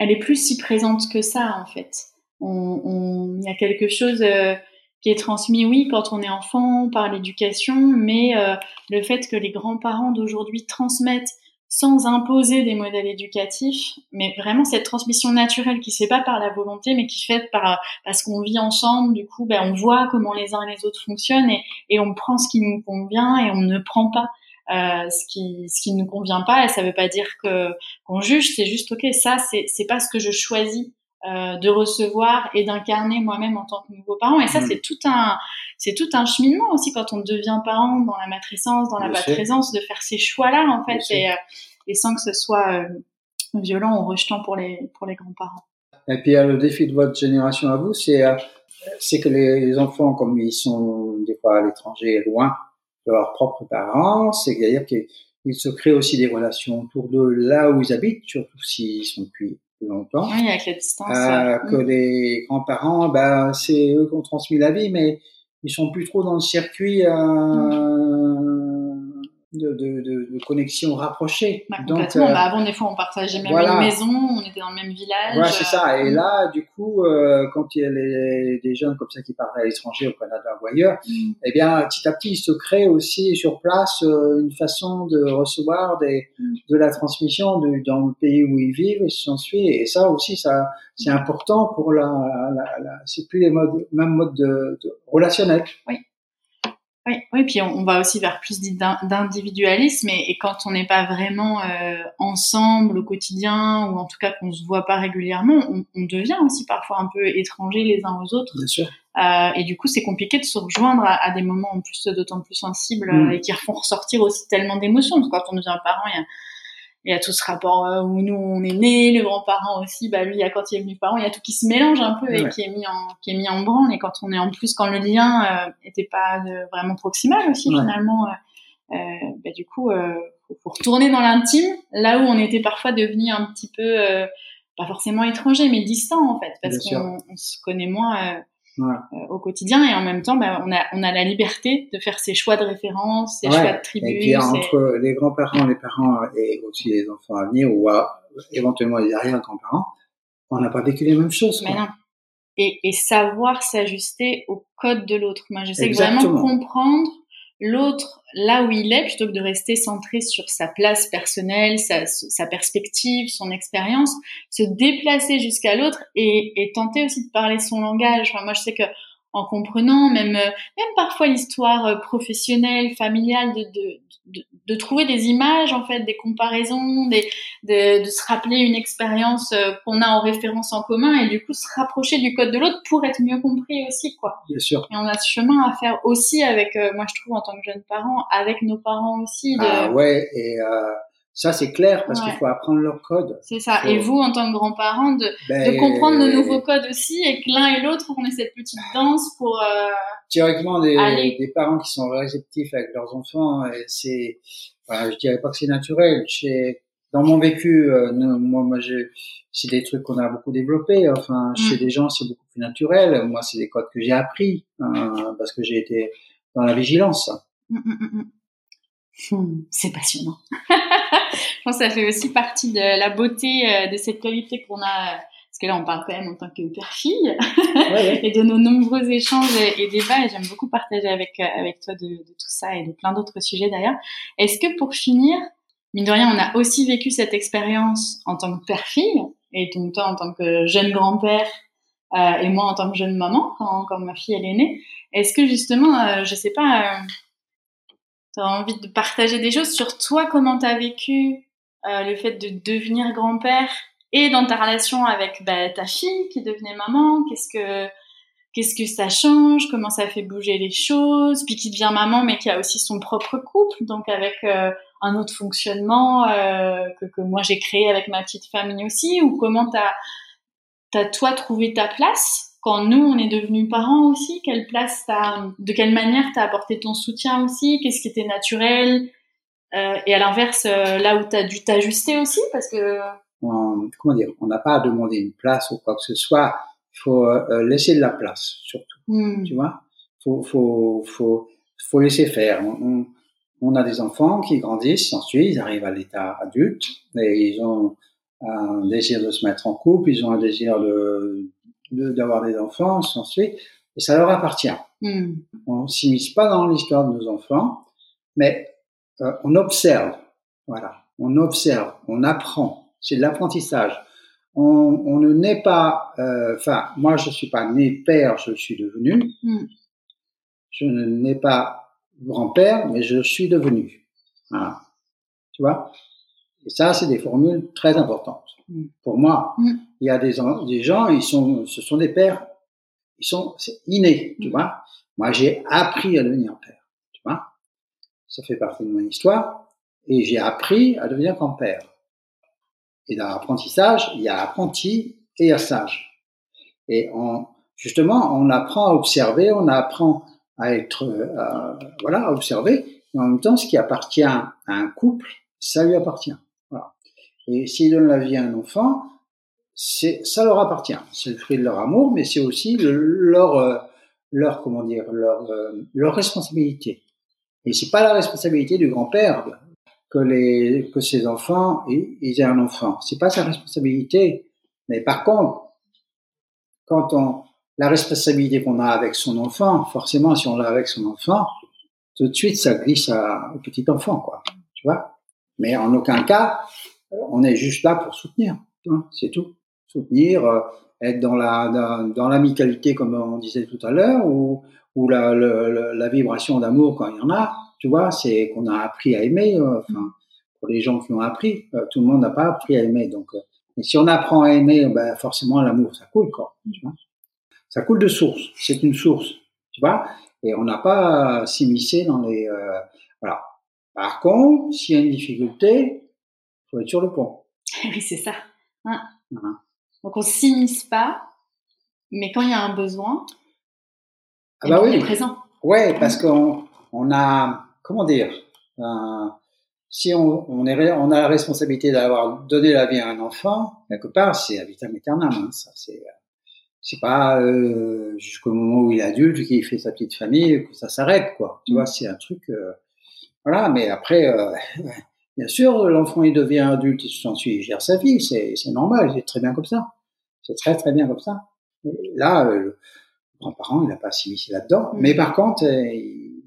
elle est plus si présente que ça en fait. Il y a quelque chose euh, qui est transmis, oui, quand on est enfant par l'éducation, mais euh, le fait que les grands-parents d'aujourd'hui transmettent sans imposer des modèles éducatifs, mais vraiment cette transmission naturelle qui se fait pas par la volonté, mais qui fait par parce qu'on vit ensemble. Du coup, ben on voit comment les uns et les autres fonctionnent et, et on prend ce qui nous convient et on ne prend pas euh, ce qui ce qui ne nous convient pas et ça veut pas dire que qu'on juge c'est juste ok ça c'est c'est pas ce que je choisis euh, de recevoir et d'incarner moi-même en tant que nouveau parent. Et ça mm. c'est tout un c'est tout un cheminement aussi quand on devient parent dans la matrescence dans la présence de faire ces choix là en fait et, euh, et sans que ce soit euh, violent ou rejetant pour les pour les grands-parents. Et puis le défi de votre génération à vous c'est c'est que les enfants comme ils sont des fois à l'étranger loin de leurs propres parents, c'est-à-dire qu'ils se créent aussi des relations autour de là où ils habitent, surtout s'ils sont depuis longtemps. Oui, avec la distance. Euh, que mm. les grands-parents, ben, c'est eux qui ont transmis la vie, mais ils sont plus trop dans le circuit euh, mm de, de, de, de connexion rapprochée. Bah, Donc, euh, bah, avant, des fois, on partageait même une maison, on était dans le même village. Ouais, c'est ça. Et euh, là, du coup, euh, quand il y a les, des jeunes comme ça qui partent à l'étranger, au Canada ou ailleurs, mm. eh bien, petit à petit, il se crée aussi sur place une façon de recevoir des, mm. de la transmission dans le pays où ils vivent et s'en suit. Et ça aussi, ça, c'est important pour la, la, la c'est plus les modes, même modes de, de relationnel. Oui. Oui, oui, puis on, va aussi vers plus d'individualisme et, et, quand on n'est pas vraiment euh, ensemble au quotidien ou en tout cas qu'on se voit pas régulièrement, on, on, devient aussi parfois un peu étrangers les uns aux autres. Bien sûr. Euh, et du coup, c'est compliqué de se rejoindre à, à des moments en plus d'autant plus sensibles mm. et qui font ressortir aussi tellement d'émotions. Quand on devient parent, il y a il y a tout ce rapport euh, où nous on est nés, les grands-parents aussi, bah lui, quand il est venu parent, il y a tout qui se mélange un peu et qui est mis en qui est mis en branle. Et quand on est en plus quand le lien euh, était pas vraiment proximal aussi finalement, euh, euh, bah, du coup, euh, faut, retourner dans l'intime, là où on était parfois devenu un petit peu pas forcément étranger, mais distant en fait, parce qu'on se connaît moins euh, au quotidien. Et en même temps bah, on a on a la liberté de faire ses choix de référence ses choix de tribu et puis entre les grands-parents les parents et aussi les enfants à venir ou éventuellement les arrière-grands-parents on n'a pas vécu les mêmes choses Mais non. Et, et savoir s'ajuster au code de l'autre. Moi je sais que vraiment comprendre l'autre là où il est plutôt que de rester centré sur sa place personnelle, sa, sa perspective, son expérience, se déplacer jusqu'à l'autre et, et, tenter aussi de parler son langage. Enfin, moi, je sais que en comprenant même même parfois l'histoire euh, professionnelle, familiale, de, de, de, de, trouver des images en fait, des comparaisons, des, de, de se rappeler une expérience euh, qu'on a en référence en commun et du coup se rapprocher du code de l'autre pour être mieux compris aussi quoi. Bien sûr. Et on a ce chemin à faire aussi avec, euh, moi je trouve en tant que jeune parent, avec nos parents aussi. De... Ah ouais et euh ça, c'est clair parce qu'il faut apprendre leur code. C'est ça. Et vous, en tant que grands-parents, de, ben, de comprendre nos nouveaux codes aussi et que l'un et l'autre, on ait cette petite danse pour. Euh, Théoriquement, des, des, parents qui sont réceptifs avec leurs enfants, c'est, voilà, je dirais pas que c'est naturel. Chez, dans mon vécu, euh, moi, moi c'est des trucs qu'on a beaucoup développés. Enfin, mm. chez des gens, c'est beaucoup plus naturel. Moi, c'est des codes que j'ai appris hein, parce que j'ai été dans la vigilance. Mm, mm, Hmm, c'est passionnant. je pense que ça fait aussi partie de la beauté euh, de cette qualité qu'on a, parce que là on parle quand même en tant que père-fille, et de nos nombreux échanges et, débats, et j'aime beaucoup partager avec, euh, avec toi de, de, tout ça et de plein d'autres sujets d'ailleurs. Est-ce que pour finir, mine de rien, on a aussi vécu cette expérience en tant que père-fille, et donc toi en tant que jeune grand-père, euh, et moi en tant que jeune maman, quand, quand ma fille elle est née, est-ce que justement, euh, je sais pas tu as envie de partager des choses sur toi, comment tu as vécu euh, le fait de devenir grand-père et dans ta relation avec bah, ta fille qui devenait maman, qu'est-ce que qu'est-ce que ça change, comment ça fait bouger les choses, puis qui devient maman mais qui a aussi son propre couple, donc avec euh, un autre fonctionnement euh, que, que moi j'ai créé avec ma petite famille aussi, ou comment t'as as toi trouvé ta place quand nous, on est devenus parents aussi, quelle place t'as, de quelle manière t'as apporté ton soutien aussi, qu'est-ce qui était naturel, euh, et à l'inverse, euh, là où t'as dû t'ajuster aussi, parce que... comment dire, on n'a pas à demander une place ou quoi que ce soit, il faut euh, laisser de la place, surtout, hmm. tu vois? Faut, faut, faut, faut laisser faire. On, on, a des enfants qui grandissent, ensuite ils arrivent à l'état adulte, et ils ont un désir de se mettre en couple, ils ont un désir de d'avoir des enfants, ensuite, et ça leur appartient. Hmm. On s'immisce pas dans l'histoire de nos enfants, mais euh, on observe, voilà, on observe, on apprend, c'est de l'apprentissage. On, on, ne naît pas, euh, enfin, moi je suis pas né père, je suis devenu. Hmm. Je ne nais pas grand-père, mais je suis devenu. Voilà. Tu vois? Et ça, c'est des formules très importantes. Mm. Pour moi, mm. il y a des, des gens, ils sont, ce sont des pères, ils sont innés, tu vois? Moi, j'ai appris à devenir père. Ça fait partie de mon histoire. Et j'ai appris à devenir grand-père. Et dans l'apprentissage, il y a apprenti et il y a sage. Et on, justement, on apprend à observer, on apprend à être, euh, voilà, à observer. Et en même temps, ce qui appartient à un couple, ça lui appartient. Et s'ils donnent la vie à un enfant, c'est, ça leur appartient. C'est le fruit de leur amour, mais c'est aussi leur, euh, leur, comment dire, leur, euh, leur responsabilité. Et c'est pas la responsabilité du grand-père que les, que ses enfants ils aient un enfant. C'est pas sa responsabilité. Mais par contre, quand on, la responsabilité qu'on a avec son enfant, forcément, si on l'a avec son enfant, tout de suite, ça glisse à, au petit enfant, quoi. Tu vois? Mais en aucun cas, on est juste là pour soutenir, hein, c'est tout. Soutenir, euh, être dans la dans, l'amicalité comme on disait tout à l'heure, ou ou la, la, vibration d'amour quand il y en a. Tu vois, c'est qu'on a appris à aimer. Euh, enfin, pour les gens qui ont appris, euh, tout le monde n'a pas appris à aimer. Donc, mais si on apprend à aimer, ben forcément l'amour ça coule quoi. Tu vois ça coule de source. C'est une source. Tu vois Et on n'a pas à s'immiscer dans les voilà. Par contre, s'il y a une difficulté, faut être sur le pont. oui, c'est ça. Hein. Donc on s'immisce pas, mais quand il y a un besoin, ah bah oui. présent. Ouais, parce qu'on on a, comment dire, euh, si on, on, est, on a la responsabilité d'avoir donné la vie à un enfant, quelque part, c'est à vitam aeternam. Hein, ça, c'est, c'est pas euh, jusqu'au moment où il est adulte, qu'il fait sa petite famille, que ça s'arrête, quoi. Tu mm. vois, c'est un truc, euh, voilà. Mais après, euh, Bien sûr, l'enfant il devient adulte, il s'ensuit, il gère sa vie, c'est normal, c'est très bien comme ça. C'est très très bien comme ça. là, le grand-parent, il n'a pas s'immiscer là-dedans, mm. mais par contre, euh, il,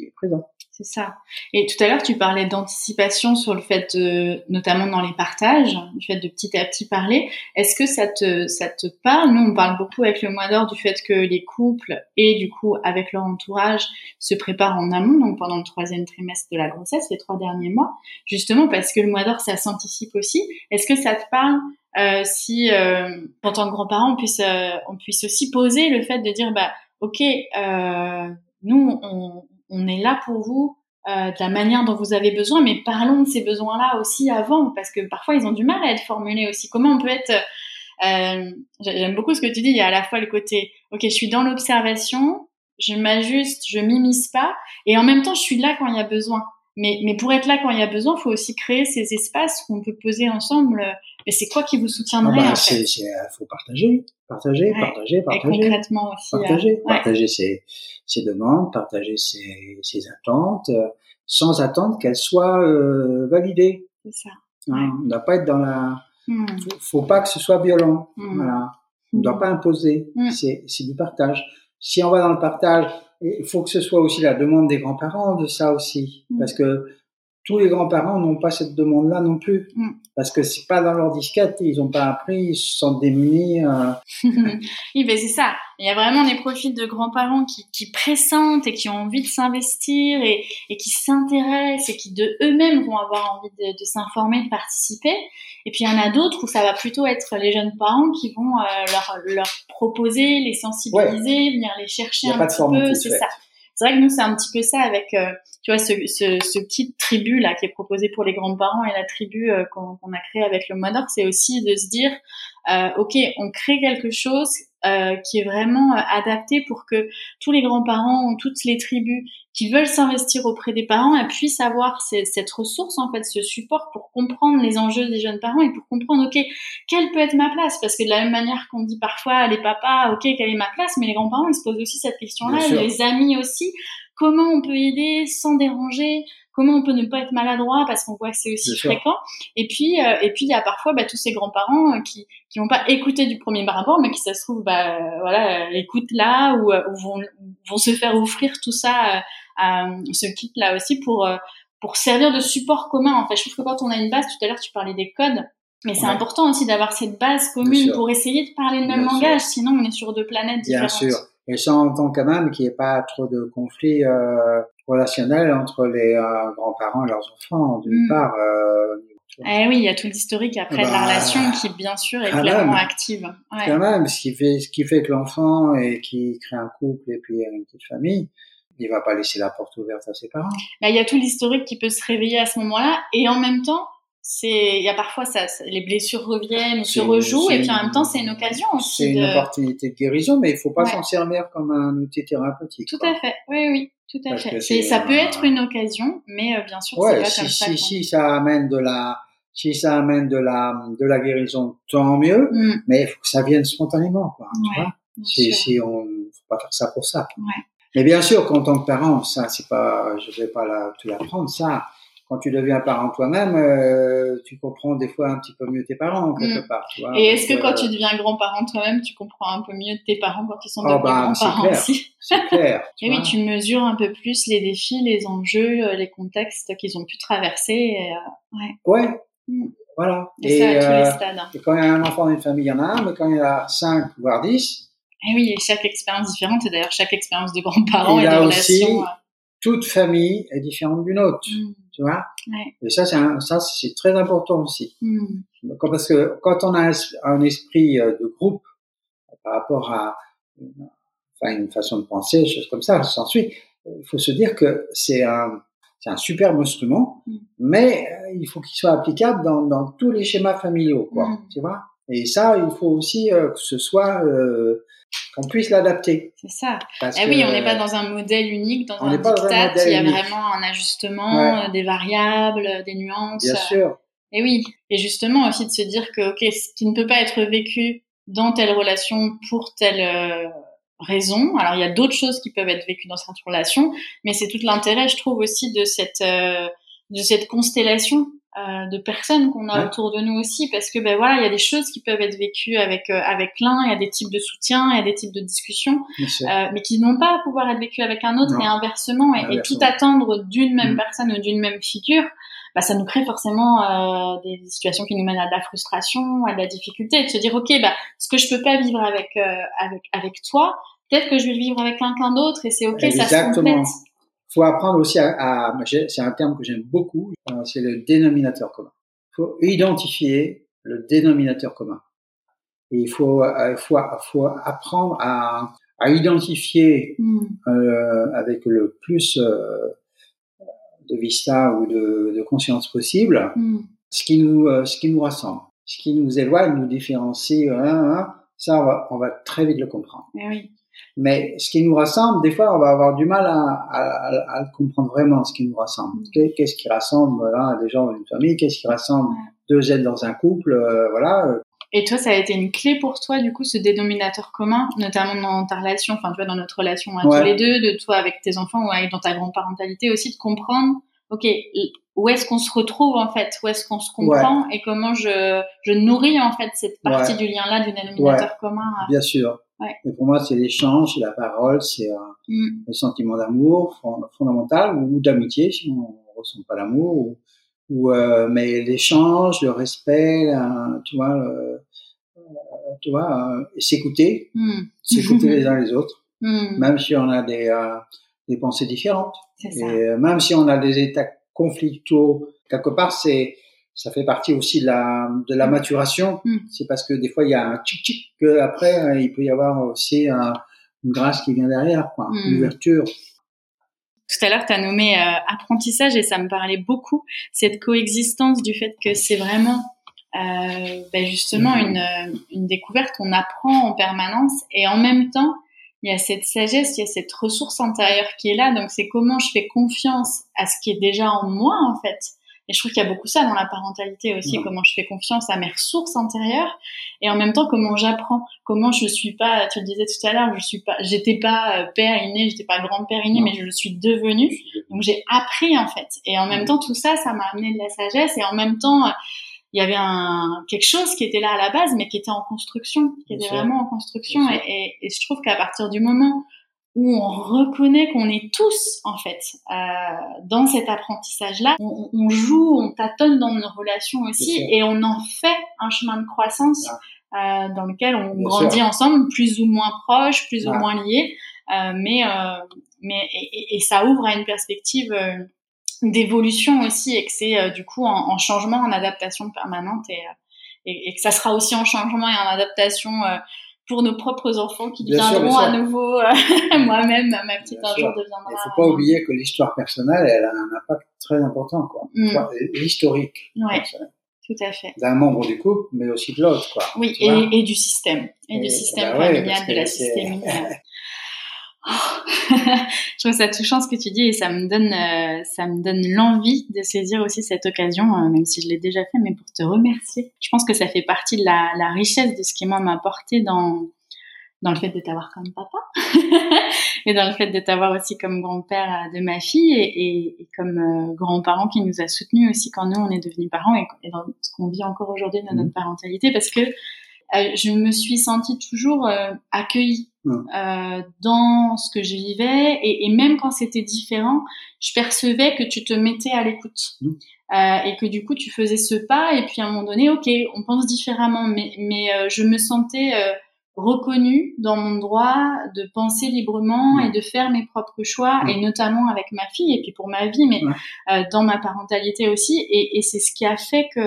est présent. C'est ça. Et tout à l'heure, tu parlais d'anticipation sur le fait de, notamment dans les partages, du fait de petit à petit parler. Est-ce que ça te, ça te parle? Nous, on parle beaucoup avec le mois d'or du fait que les couples et du coup avec leur entourage se préparent en amont, donc pendant le troisième trimestre de la grossesse, les trois derniers mois, justement parce que le mois d'or, ça s'anticipe aussi. Est-ce que ça te parle euh, si, euh, en tant que grands-parents, on puisse, euh, on puisse aussi poser le fait de dire, bah, ok, euh, nous, on on est là pour vous euh, de la manière dont vous avez besoin, mais parlons de ces besoins-là aussi avant, parce que parfois ils ont du mal à être formulés aussi. Comment on peut être euh, J'aime beaucoup ce que tu dis. Il y a à la fois le côté, ok, je suis dans l'observation, je m'ajuste, je m'immisce pas, et en même temps, je suis là quand il y a besoin. Mais, mais pour être là quand il y a besoin, il faut aussi créer ces espaces où on peut poser ensemble. Mais c'est quoi qui vous soutiendrait ah bah, Il faut partager, partager, partager, partager. Et concrètement aussi. Partager, partager ses, ses, demandes, partager ses, ses attentes, euh, sans attendre qu'elles soient euh, validées. C'est ça. Hein, on ne doit pas être dans la. Hmm. Faut, faut pas que ce soit violent. Hmm. Voilà. On ne doit hmm. pas imposer. C'est du partage. Si on va dans le partage, il faut que ce soit aussi la demande des grands-parents de ça aussi, mm. parce que tous les grands-parents n'ont pas cette demande-là non plus, mm. parce que c'est pas dans leur disquette, ils ont pas appris, ils se sentent démunis. Euh. oui, ben c'est ça. Il y a vraiment des profils de grands-parents qui, qui pressentent et qui ont envie de s'investir et, et qui s'intéressent et qui de eux-mêmes vont avoir envie de, de s'informer, de participer. Et puis il y en a d'autres où ça va plutôt être les jeunes parents qui vont euh, leur, leur proposer, les sensibiliser, venir les chercher un petit peu, c'est ça. C'est vrai que nous c'est un petit peu ça avec euh, tu vois ce, ce, ce petit tribu là qui est proposé pour les grands-parents et la tribu euh, qu'on a créé avec le mois d'or, c'est aussi de se dire ok on crée quelque chose euh, qui est vraiment euh, adapté pour que tous les grands-parents, toutes les tribus qui veulent s'investir auprès des parents puissent avoir cette ressource, en fait, ce support pour comprendre les enjeux des jeunes parents et pour comprendre, ok, quelle peut être ma place? Parce que de la même manière qu'on dit parfois les papas, ok, quelle est ma place? Mais les grands-parents, ils se posent aussi cette question-là, les amis aussi. Comment on peut aider sans déranger comment on peut ne pas être maladroit parce qu'on voit que c'est aussi fréquent. Et puis, euh, et puis il y a parfois bah, tous ces grands-parents euh, qui qui vont pas écouter du premier abord, mais qui ça se trouve bah voilà écoutent là ou, ou vont vont se faire offrir tout ça à ce kit là aussi pour pour servir de support commun. En fait, je trouve que quand on a une base, tout à l'heure tu parlais des codes. Mais c'est important aussi d'avoir cette base commune pour essayer de parler le même langage, sinon on est sur deux planètes différentes. Bien sûr. Et ça entend quand même qu'il n'y ait pas trop de conflits euh, relationnels entre les euh, grands-parents et leurs enfants, d'une mm. part. Euh, eh oui, il y a tout l'historique après de la bah, relation qui, bien sûr, est clairement active. Ouais. Quand même, ce qui fait, ce qui fait que l'enfant et qui crée un couple et puis une petite famille, il va pas laisser la porte ouverte à ses parents. Bah, il y a tout l'historique qui peut se réveiller à ce moment-là, et en même temps, c'est il y a parfois ça, les blessures reviennent se rejouent et puis en même temps c'est une occasion aussi c'est une opportunité de guérison mais il faut pas s'en servir comme un outil thérapeutique tout à fait. Oui oui tout à fait. ça peut être une occasion mais euh, bien sûr ouais, c'est pas si, comme si, si ça amène de la si ça amène de la de la guérison tant mieux mm. mais il faut que ça vienne spontanément quoi tu vois. si, si on faut pas faire ça pour ça. Ouais. mais bien sûr qu'en tant que parent ça c'est pas je vais pas la, te l'apprendre ça quand tu deviens parent toi-même, euh, tu comprends des fois un petit peu mieux tes parents quelque mm. part. Tu vois, et est-ce que quand euh, tu deviens grand-parent toi-même, tu comprends un peu mieux tes parents quand ils sont oh, bah, grands-parents aussi C'est clair. et oui, tu mesures un peu plus les défis, les enjeux, euh, les contextes qu'ils ont pu traverser. Et, ouais. Ouais. Mm. Voilà. Et, ça à tous les stades. Hein. Et quand il y a un enfant dans une famille, il y en a un, mais quand il y en a cinq, voire dix. Et oui, et chaque expérience différente, et d'ailleurs chaque expérience de grands-parents et, et de relations. Toute famille est différente d'une autre. Mm tu vois? Ouais. Et ça, c'est ça, c'est très important aussi. Mm. Parce que quand on a un, esprit euh, de groupe par rapport à enfin, une façon de penser, des choses comme ça, s'ensuit, il faut se dire que c'est un, c'est un superbe instrument, mm. mais euh, il faut qu'il soit applicable dans, dans tous les schémas familiaux, quoi. Tu vois? Et ça, il faut aussi euh, que ce soit euh, qu'on puisse l'adapter. C'est ça. eh oui, on n'est pas dans un modèle unique, dans un diktat. Il y a vraiment un ajustement, euh, des variables, des nuances. Bien sûr. Et oui. Et justement aussi de se dire que ok, ce qui ne peut pas être vécu dans telle relation pour telle raison. Alors il y a d'autres choses qui peuvent être vécues dans cette relation, mais c'est tout l'intérêt, je trouve aussi, de cette de cette constellation euh, de personnes qu'on a autour de nous aussi parce que ben voilà il y a des choses qui peuvent être vécues avec euh, avec l'un il y a des types de soutien il y a des types de discussions euh, mais qui n'ont pas à pouvoir être vécues avec un autre et inversement et, tout attendre d'une même mm. personne ou d'une même figure bah, ça nous crée forcément euh, des situations qui nous mènent à de la frustration à de la difficulté de se dire ok bah ce que je peux pas vivre avec avec avec toi peut-être que je vais le vivre avec quelqu'un d'autre et c'est ok ça se complète faut apprendre aussi à, c'est un terme que j'aime beaucoup, euh, c'est le dénominateur commun. Il faut identifier le dénominateur commun. Et il faut, euh, faut, faut apprendre à, à identifier mm. euh, avec le plus euh, de vista ou de, de conscience possible mm. ce qui nous euh, ce qui nous rassemble, ce qui nous éloigne, nous différencie. Hein, hein, ça, on va, on va très vite le comprendre. Eh oui. Mais ce qui nous rassemble, des fois, on va avoir du mal à, à, à comprendre vraiment ce qui nous rassemble. Mm. Qu'est-ce qui rassemble voilà, des gens dans une famille Qu'est-ce qui rassemble deux êtres dans un couple euh, Voilà. Et toi, ça a été une clé pour toi, du coup, ce dénominateur commun, notamment dans ta relation, enfin, tu vois, dans notre relation à tous les deux, de toi avec tes enfants ou dans ta grande-parentalité aussi, de comprendre, ok, où est-ce qu'on se retrouve en fait, où est-ce qu'on se comprend et comment je, je nourris en fait cette partie du lien-là du dénominateur commun. Bien sûr. Ouais. Et pour moi, c'est l'échange, c'est la parole, c'est euh, mm. le sentiment d'amour fondamental ou d'amitié si on ne ressent pas l'amour. Ou, euh, mais l'échange, le respect, tu vois, euh, tu vois, euh, s'écouter, mm. s'écouter les uns les autres, mm. même si on a des, des pensées différentes. Et même si on a des états conflictueux, quelque part, c'est ça fait partie aussi de la, de la mm. maturation. Mm. C'est parce que des fois, il y a un tchic-tchic que après, hein, il peut y avoir aussi un, une grâce qui vient derrière, quoi, une mm. ouverture. Tout à l'heure, tu as nommé euh, apprentissage et ça me parlait beaucoup, cette coexistence du fait que c'est vraiment euh, ben justement une, une découverte, on apprend en permanence et en même temps, il y a cette sagesse, il y a cette ressource intérieure qui est là. Donc c'est comment je fais confiance à ce qui est déjà en moi en fait et je trouve qu'il y a beaucoup ça dans la parentalité aussi, comment je fais confiance à mes ressources intérieures et en même temps comment j'apprends, comment je suis pas, tu le disais tout à l'heure, je suis pas, j'étais pas euh, père inné, j'étais pas grand-père inné, mais je le suis devenu. Donc j'ai appris en fait. Et en même temps tout ça, ça m'a amené de la sagesse et en même temps il y avait un quelque chose qui était là à la base, mais qui était en construction, qui était vraiment en construction. Et, et, et, je trouve qu'à partir du moment où on reconnaît qu'on est tous en fait euh, dans cet apprentissage-là. On, on, joue, on tâtonne dans nos relations aussi, et on en fait un chemin de croissance ah. euh, dans lequel on grandit ensemble, plus ou moins proches, plus ou ah. moins liés, euh, mais euh, mais et, et, ça ouvre à une perspective euh, d'évolution aussi, et que c'est euh, du coup en, en, changement, en adaptation permanente, et, et, et, que ça sera aussi en changement et en adaptation pour nos propres enfants qui deviendront à nouveau euh, moi-même ma petite un jour deviendra. Il faut pas oublier que l'histoire personnelle elle a un impact très important quoi. Mm. L'historique. Ouais. Tout à fait. D'un membre du couple, mais aussi de l'autre, quoi. Oui, et, et, du système, et, du système bah familial, de la systémie. je trouve ça touchant ce que tu dis et ça me donne, euh, ça me donne l'envie de saisir aussi cette occasion, euh, même si je l'ai déjà fait, mais pour te remercier. Je pense que ça fait partie de la, la richesse de ce qui m'a apporté dans dans le fait de t'avoir comme papa et dans le fait de t'avoir aussi comme grand-père euh, de ma fille et, et, comme grand-parent qui nous a soutenus aussi quand nous on est devenus parents et, et dans ce qu'on vit encore aujourd'hui dans notre mmh. parentalité parce que euh, je me suis sentie toujours euh, accueillie euh, dans ce que je vivais. Et, et même quand c'était différent, je percevais que tu te mettais à l'écoute. Euh, et que du coup tu faisais ce pas. Et puis à un moment donné, ok, on pense différemment, mais, mais je me sentais reconnue dans mon droit de penser librement et de faire mes propres choix. Et notamment avec ma fille et puis pour ma vie, mais dans ma parentalité aussi. Et, et c'est ce qui a fait que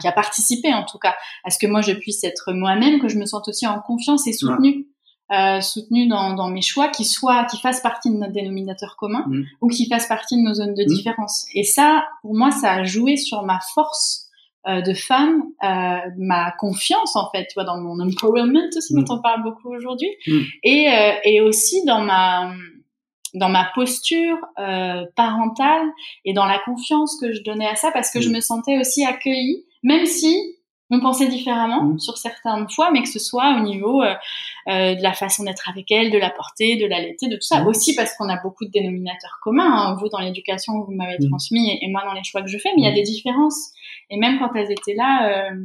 qui a participé en tout cas à ce que moi je puisse être moi-même, que je me sente aussi en confiance et soutenue. Euh, soutenue dans, dans, mes choix qui soient qui fassent partie de notre dénominateur commun mm. ou qui fassent partie de nos zones de mm. différence et ça pour moi ça a joué sur ma force euh, de femme euh, ma confiance en fait tu vois dans mon empowerment aussi dont mm. on parle beaucoup aujourd'hui et euh, et aussi dans ma dans ma posture euh, parentale et dans la confiance que je donnais à ça parce que je me sentais aussi accueillie même si on pensait différemment mmh. sur certaines fois, mais que ce soit au niveau euh, euh, de la façon d'être avec elle, de la porter, de l'allaiter, de tout ça. Mmh. Aussi parce qu'on a beaucoup de dénominateurs communs. Hein. Vous dans l'éducation, vous m'avez mmh. transmis, et, moi dans les choix que je fais, mais il y a des différences. Et même quand elles étaient là, euh,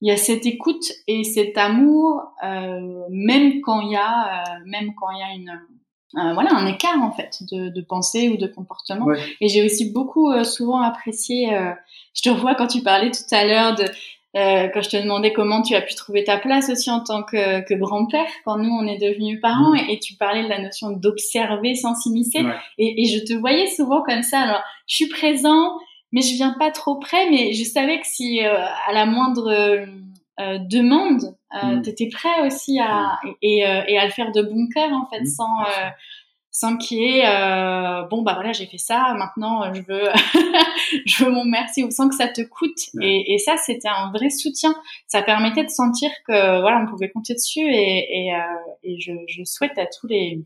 il y a cette écoute et cet amour, euh, même quand il y a, euh, même quand il y a une voilà un écart en fait de, de pensée ou de comportement. Et j'ai aussi beaucoup souvent apprécié. je te revois quand tu parlais tout à l'heure de euh, quand je te demandais comment tu as pu trouver ta place aussi en tant que, que grand-père, quand nous on est devenus parents, mm. et, tu parlais de la notion d'observer sans s'immiscer, et, et, je te voyais souvent comme ça. Alors, je suis présent, mais je viens pas trop près, mais je savais que si euh, à la moindre euh, demande, euh, mm. tu étais prêt aussi à mm. et, et, à le faire de bon cœur en fait, sans sans qu'il y ait euh, bon bah voilà j'ai fait ça maintenant je veux je veux mon merci ou sans que ça te coûte et, et, ça c'était un vrai soutien ça permettait de sentir que voilà on pouvait compter dessus et, et, euh, et je, je, souhaite à tous les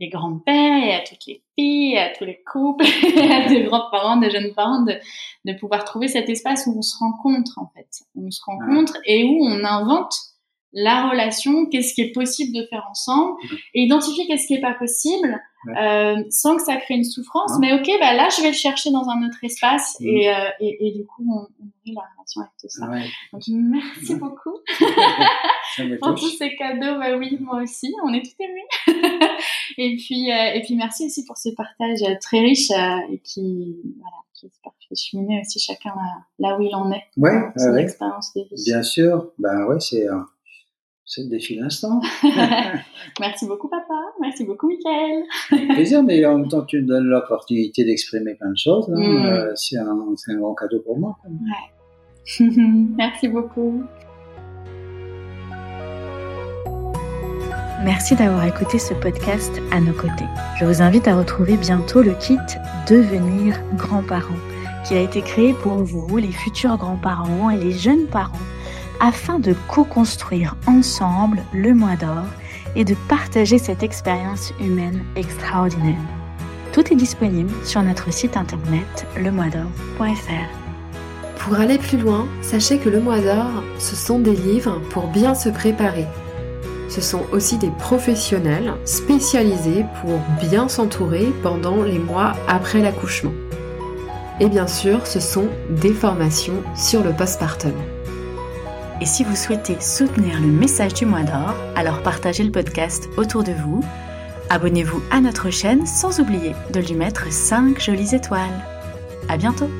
les grands-pères et à toutes les filles, à tous les couples, à des grands-parents, des jeunes parents, de, de pouvoir trouver cet espace où on se rencontre en fait, où on se rencontre et où on invente la relation, qu'est-ce qui est possible de faire ensemble, et identifier qu'est-ce qui est pas possible, euh, sans que ça crée une souffrance. Mais ok, bah là, je vais le chercher dans un autre espace, mm. et, euh, et, et, du coup, on, on nourrit la relation avec tout ça. Donc, merci beaucoup pour tous ces cadeaux. Bah oui, moi aussi, on est tout émus. et puis, euh, et puis, merci aussi pour ce partage très riche et qui, voilà, j'espère fait cheminer aussi chacun là, où il en est. Ouais, son expérience de vie. Bien sûr, ben ouais, c'est c'est le défi d'instant. Merci beaucoup, papa. Merci beaucoup, Michael. plaisir, mais en même temps, tu me donnes l'opportunité d'exprimer plein de choses. Hein. Mm. Euh, c'est un, un, grand cadeau pour moi. Ouais. Merci beaucoup. Merci d'avoir écouté ce podcast à nos côtés. Je vous invite à retrouver bientôt le kit Devenir grands-parents qui a été créé pour vous, les futurs grands-parents et les jeunes parents afin de co-construire ensemble le mois d'or et de partager cette expérience humaine extraordinaire. Tout est disponible sur notre site internet lemoisdor.fr. Pour aller plus loin, sachez que le mois d'or, ce sont des livres pour bien se préparer. Ce sont aussi des professionnels spécialisés pour bien s'entourer pendant les mois après l'accouchement. Et bien sûr, ce sont des formations sur le postpartum. Et si vous souhaitez soutenir le message du mois d'or, alors partagez le podcast autour de vous, abonnez-vous à notre chaîne sans oublier de lui mettre 5 jolies étoiles. À bientôt!